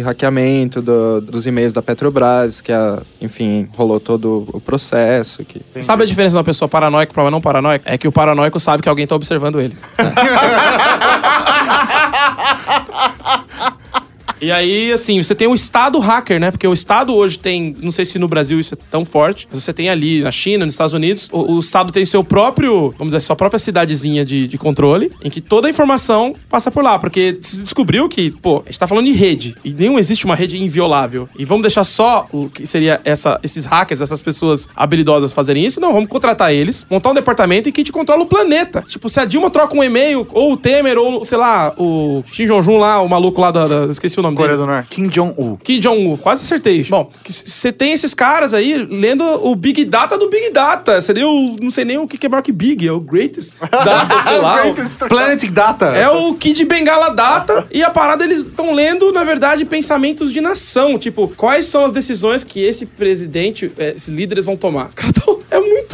hackeamento do- dos e-mails da Petrobras, que, a, enfim, rolou todo o processo. Que... Sabe a diferença de uma pessoa paranoica pra uma não paranoica? É que o paranoico sabe que alguém tá observando ele. E aí, assim, você tem um Estado hacker, né? Porque o Estado hoje tem, não sei se no Brasil isso é tão forte, mas você tem ali na China, nos Estados Unidos, o, o Estado tem seu próprio, vamos dizer, sua própria cidadezinha de, de controle, em que toda a informação passa por lá. Porque se descobriu que, pô, a gente tá falando de rede, e nenhum existe uma rede inviolável. E vamos deixar só o que seria essa, esses hackers, essas pessoas habilidosas fazerem isso? Não, vamos contratar eles, montar um departamento e que te controla o planeta. Tipo, se a Dilma troca um e-mail, ou o Temer, ou, sei lá, o Kim Jong-un lá, o maluco lá da, da- esqueci o nome Coreia dele. do Norte. Kim Jong-un. Kim Jong-un, quase acertei. Bom, você tem esses caras aí lendo o Big Data do Big Data. Seria o. Não sei nem o que que é maior que Big, é o Greatest Data, sei lá. o- Planet Data. é o Kid Bengala Data. e a parada eles estão lendo, na verdade, pensamentos de nação. Tipo, quais são as decisões que esse presidente, eh, esses líderes vão tomar? Os caras tão- É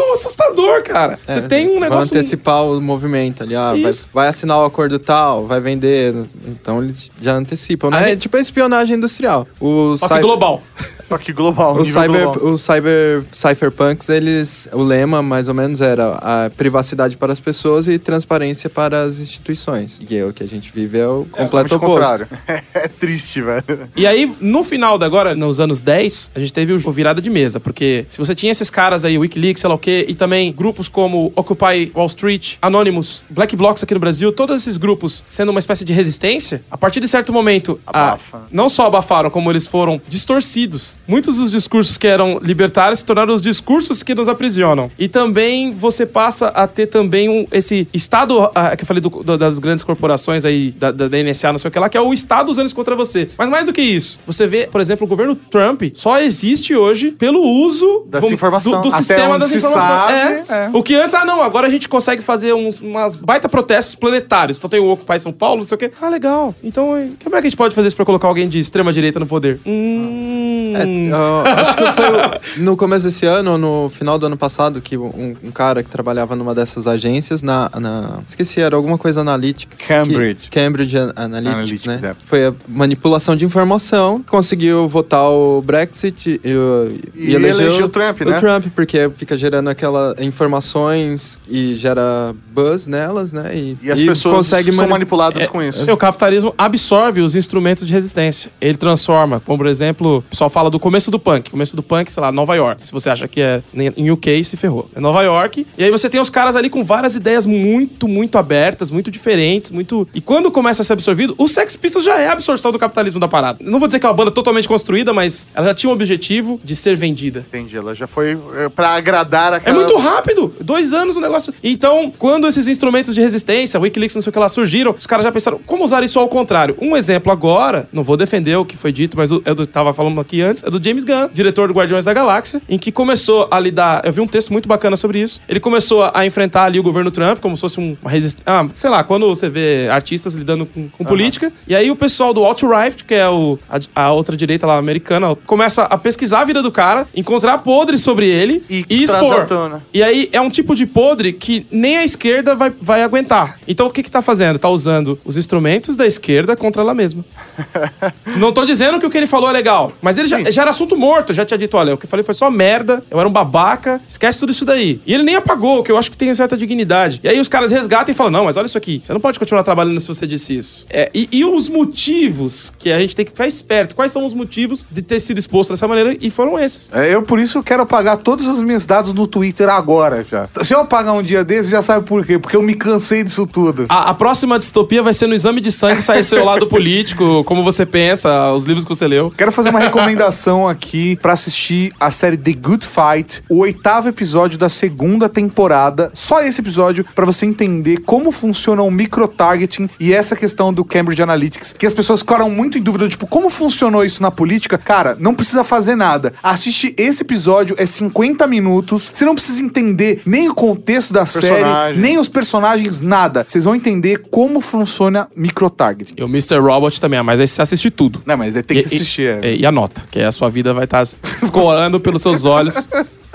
muito assustador, cara. Você tem um negócio. antecipar o movimento ali. Ah, vai, vai assinar o acordo tal, vai vender. Então, eles já antecipam, né? A É gente- tipo a espionagem industrial. O Só que cyber- global. Só que global, O cyber, global. o cyber cypherpunks, eles, o lema mais ou menos era a privacidade para as pessoas e transparência para as instituições. E é o que a gente vive é o completo Totalmente o oposto. contrário. É triste, velho. E aí, no final da agora, nos anos 10, a gente teve o virada de mesa, porque se você tinha esses caras aí, Wikileaks, sei lá o quê, e também grupos como Occupy Wall Street, Anonymous, Black Blocs aqui no Brasil, todos esses grupos sendo uma espécie de resistência, a partir de certo momento, a- não só abafaram, como eles foram distorcidos muitos dos discursos que eram libertários se tornaram os discursos que nos aprisionam. E também você passa a ter também um, esse Estado, ah, que eu falei do- do- das grandes corporações aí, da, da, da NSA, não sei o que lá, que é o Estado usando isso contra você. Mas mais do que isso, você vê, por exemplo, o governo Trump só existe hoje pelo uso Dessa informação. do, do Até sistema onde das se informações. sabe, é. é. O que antes, ah, não, agora a gente consegue fazer uns umas baita protestos planetários. Então tem o Occupy São Paulo, não sei o quê. Ah, legal. Então, eh, como é que a gente pode fazer isso pra colocar alguém de extrema direita no poder? Hum. É, eu acho que foi no começo desse ano, no final do ano passado, que um, um cara que trabalhava numa dessas agências, na, na- Esqueci, era alguma coisa Analytics. que- Cambridge. Cambridge An- Analytics, Analytics, né? é. Foi a manipulação de informação, conseguiu votar o Brexit e, o- E elegeu o Trump, né? O Trump, porque fica gerando aquelas informações e gera buzz nelas, né? E, E as pessoas consegue são mani- manipuladas com isso. É, o capitalismo absorve os instrumentos de resistência. Ele transforma, como por exemplo, o pessoal fala do começo do punk. Começo do punk, sei lá, Nova York. Se você acha que é em UK, se ferrou. É Nova York. E aí você tem os caras ali com várias ideias muito, muito abertas, muito diferentes, muito. E quando começa a ser absorvido, o Sex Pistols já é a absorção do capitalismo da parada. Não vou dizer que é uma banda totalmente construída, mas ela já tinha um objetivo de ser vendida. Entendi, ela já foi é, pra agradar É aquela... muito rápido. Dois anos o negócio. Então, quando esses instrumentos de resistência, Wikileaks, não sei o que lá, surgiram, os caras já pensaram, como usar isso ao contrário? Um exemplo agora, não vou defender o que foi dito, mas eu tava falando aqui antes, é do James Gunn, diretor do Guardiões da Galáxia, em que começou a lidar. Eu vi um texto muito bacana sobre isso. Ele começou a enfrentar ali o governo Trump, como se fosse um- uma resistência. Ah, sei lá, quando você vê artistas lidando com, com política. E aí o pessoal do alt-right, que é o, a, a outra direita lá americana, começa a pesquisar a vida do cara, encontrar podres sobre ele E e, expor. E aí é um tipo de podre que nem a esquerda vai, vai aguentar. Então o que que tá fazendo? Tá usando os instrumentos da esquerda contra ela mesma. Não tô dizendo que o que ele falou é legal, mas ele já, já era assunto morto, já tinha dito, olha, o que eu falei foi só merda, eu era um babaca, esquece tudo isso daí. E ele nem apagou, que eu acho que tem certa dignidade. E aí os caras resgatam e falam, não, mas olha isso aqui, você não pode continuar trabalhando se você disse isso. É, e, e os motivos que a gente tem que ficar esperto, quais são os motivos de ter sido exposto dessa maneira, e foram esses. É, eu por isso quero apagar todos os meus dados no Twitter agora já. Se eu apagar um dia desses, já sabe por quê. Porque eu me cansei disso tudo. A, a próxima distopia vai ser no exame de sangue sair seu lado político, como você pensa, os livros que você leu. Quero fazer uma recomendação aqui pra assistir a série The Good Fight, o oitavo episódio da segunda temporada. Só esse episódio pra você entender como funciona o microtargeting e essa questão do Cambridge Analytics, que as pessoas ficaram muito em dúvida, tipo, como funcionou isso na política? Cara, não precisa fazer nada. Assiste esse episódio, é 50 minutos. Você não precisa entender nem o contexto da série, Personagem. nem os personagens, nada. Vocês vão entender como funciona microtargeting. E o Mr. Robot também, mas aí você assiste tudo. Não, mas tem E- que assistir. E, é. e anota, que aí a sua vida vai estar escoando pelos seus olhos.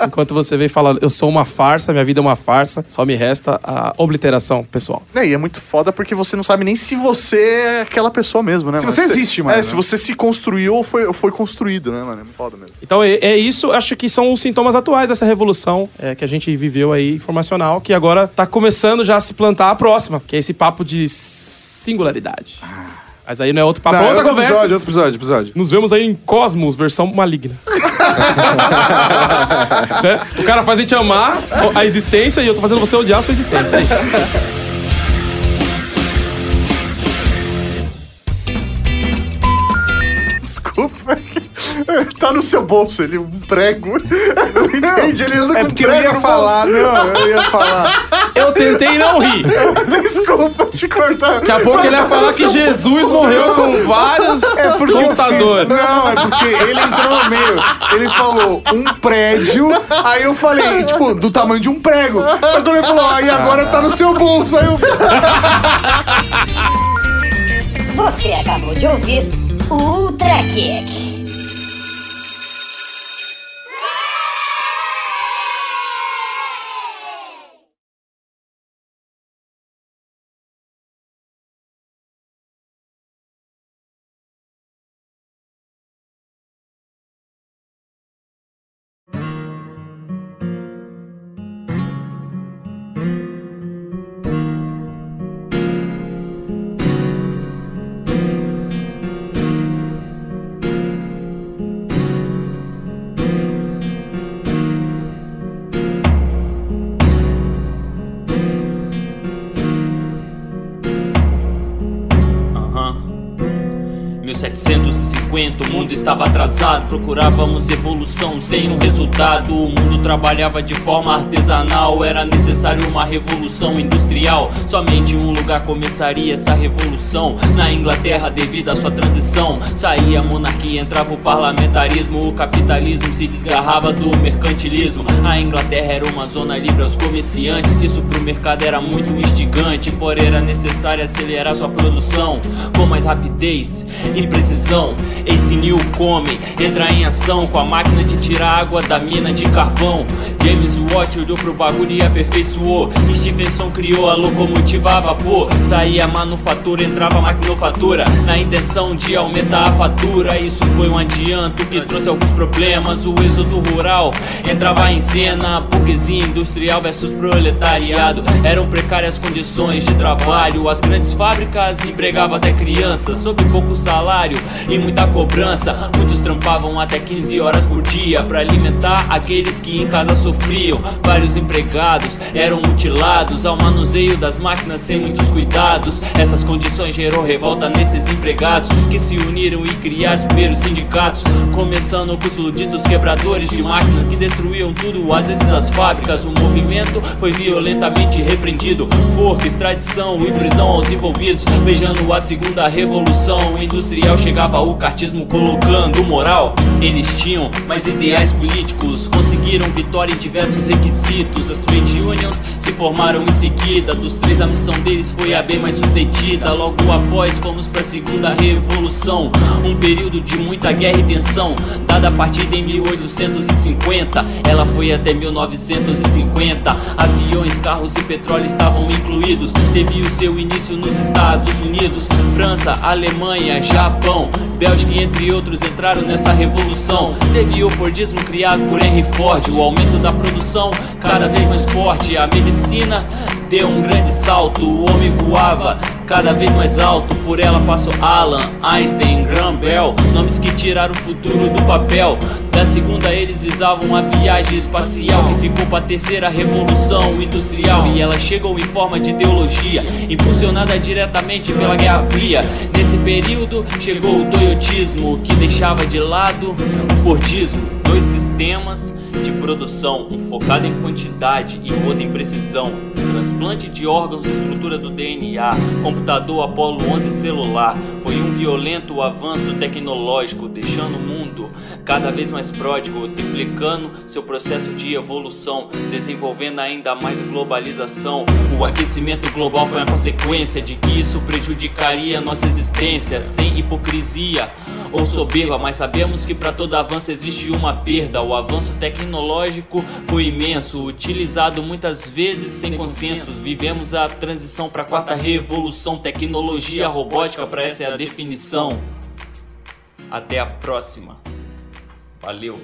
Enquanto você vem e fala, eu sou uma farsa, minha vida é uma farsa, só me resta a obliteração pessoal. É, e é muito foda porque você não sabe nem se você é aquela pessoa mesmo, né? Se mano? você Cê- existe, mano. É, se você se construiu ou foi, foi construído, né, mano? É foda mesmo. Então é, é isso, acho que são os sintomas atuais dessa revolução é, que a gente viveu aí, informacional, que agora tá começando já a se plantar a próxima, que é esse papo de singularidade. Mas aí não é outro papo, Não, é outra outro conversa. episódio, outro episódio, episódio. Nos vemos aí em Cosmos, versão maligna. Né? O cara faz a gente amar a existência e eu tô fazendo você odiar a sua existência. É isso. tá no seu bolso ele, um prego. Eu não entendi, ele anda É com porque eu prego ia no falar, não, eu ia falar. Eu tentei não rir. bolso. Desculpa te cortar. Daqui a pouco ele ia falar que Jesus morreu com vários É eu computadores. Não, é porque ele entrou no meio. Ele falou um prédio, aí eu falei, tipo, do tamanho de um prego. Aí ele falou, aí agora tá no seu bolso. Aí eu. Você acabou de ouvir o Ultra Kick. setecentos 1750, o mundo estava atrasado. Procurávamos evolução sem um resultado. O mundo trabalhava de forma artesanal. Era necessário uma revolução industrial. Somente um lugar começaria essa revolução. Na Inglaterra, devido à sua transição, saía a monarquia, entrava o parlamentarismo. O capitalismo se desgarrava do mercantilismo. A Inglaterra era uma zona livre aos comerciantes. Isso pro mercado era muito instigante, porém era necessário acelerar sua produção com mais rapidez e precisão. Eis que Newcomen entra em ação com a máquina de tirar água da mina de carvão. James Watt olhou pro bagulho e aperfeiçoou. Stevenson criou a locomotiva a vapor. Saía a manufatura, entrava a maquinofatura. Na intenção de aumentar a fatura. Isso foi um adianto que trouxe alguns problemas. O êxodo rural entrava em cena. Burguesia industrial versus proletariado. Eram precárias condições de trabalho. As grandes fábricas empregavam até crianças. Sob pouco salário e muita cobrança. Muitos trampavam até 15 horas por dia. para alimentar aqueles que em casa sofriam. Vários empregados eram mutilados ao manuseio das máquinas sem muitos cuidados. Essas condições gerou revolta nesses empregados que se uniram e criaram os primeiros sindicatos. Começando com os luditos quebradores de máquinas que destruíam tudo, às vezes as fábricas. O movimento foi violentamente repreendido. Forca, extradição e prisão aos envolvidos. Beijando a segunda revolução industrial, chegava o colocando moral. Eles tinham mais ideais políticos, conseguiram vitória em diversos requisitos. As trade unions se formaram em seguida. Dos três, a missão deles foi a bem mais sucedida. Logo após, fomos para a segunda revolução. Um período de muita guerra e tensão. Dada a partida em 1850, ela foi até 1950. Aviões, carros e petróleo estavam incluídos. Teve o seu início nos Estados Unidos, França, Alemanha, Japão, Bélgica, entre outros, entraram nessa revolução. Teve o Fordismo criado por Henry Ford, o aumento da produção cada vez mais forte. A medicina deu um grande salto, o homem voava cada vez mais alto. Por ela passou Alan, Einstein, Graham Bell, nomes que tiraram o futuro do papel. Da segunda eles visavam a viagem espacial que ficou para a terceira revolução industrial e ela chegou em forma de ideologia, impulsionada diretamente pela Guerra Fria. Nesse período chegou o toyotismo que deixava de lado o Fordismo, dois sistemas de produção, um focado em quantidade e outro em precisão, transplante de órgãos e estrutura do DNA, computador Apollo 11 celular, foi um violento avanço tecnológico, deixando o mundo cada vez mais pródigo, triplicando seu processo de evolução, desenvolvendo ainda mais globalização. O aquecimento global foi a consequência de que isso prejudicaria nossa existência, sem hipocrisia ou soberba, mas sabemos que para todo avanço existe uma perda. O avanço tecnológico foi imenso, utilizado muitas vezes sem, consensos. Vivemos a transição para a quarta revolução, tecnologia robótica, para essa é a definição. Até a próxima. Valeu.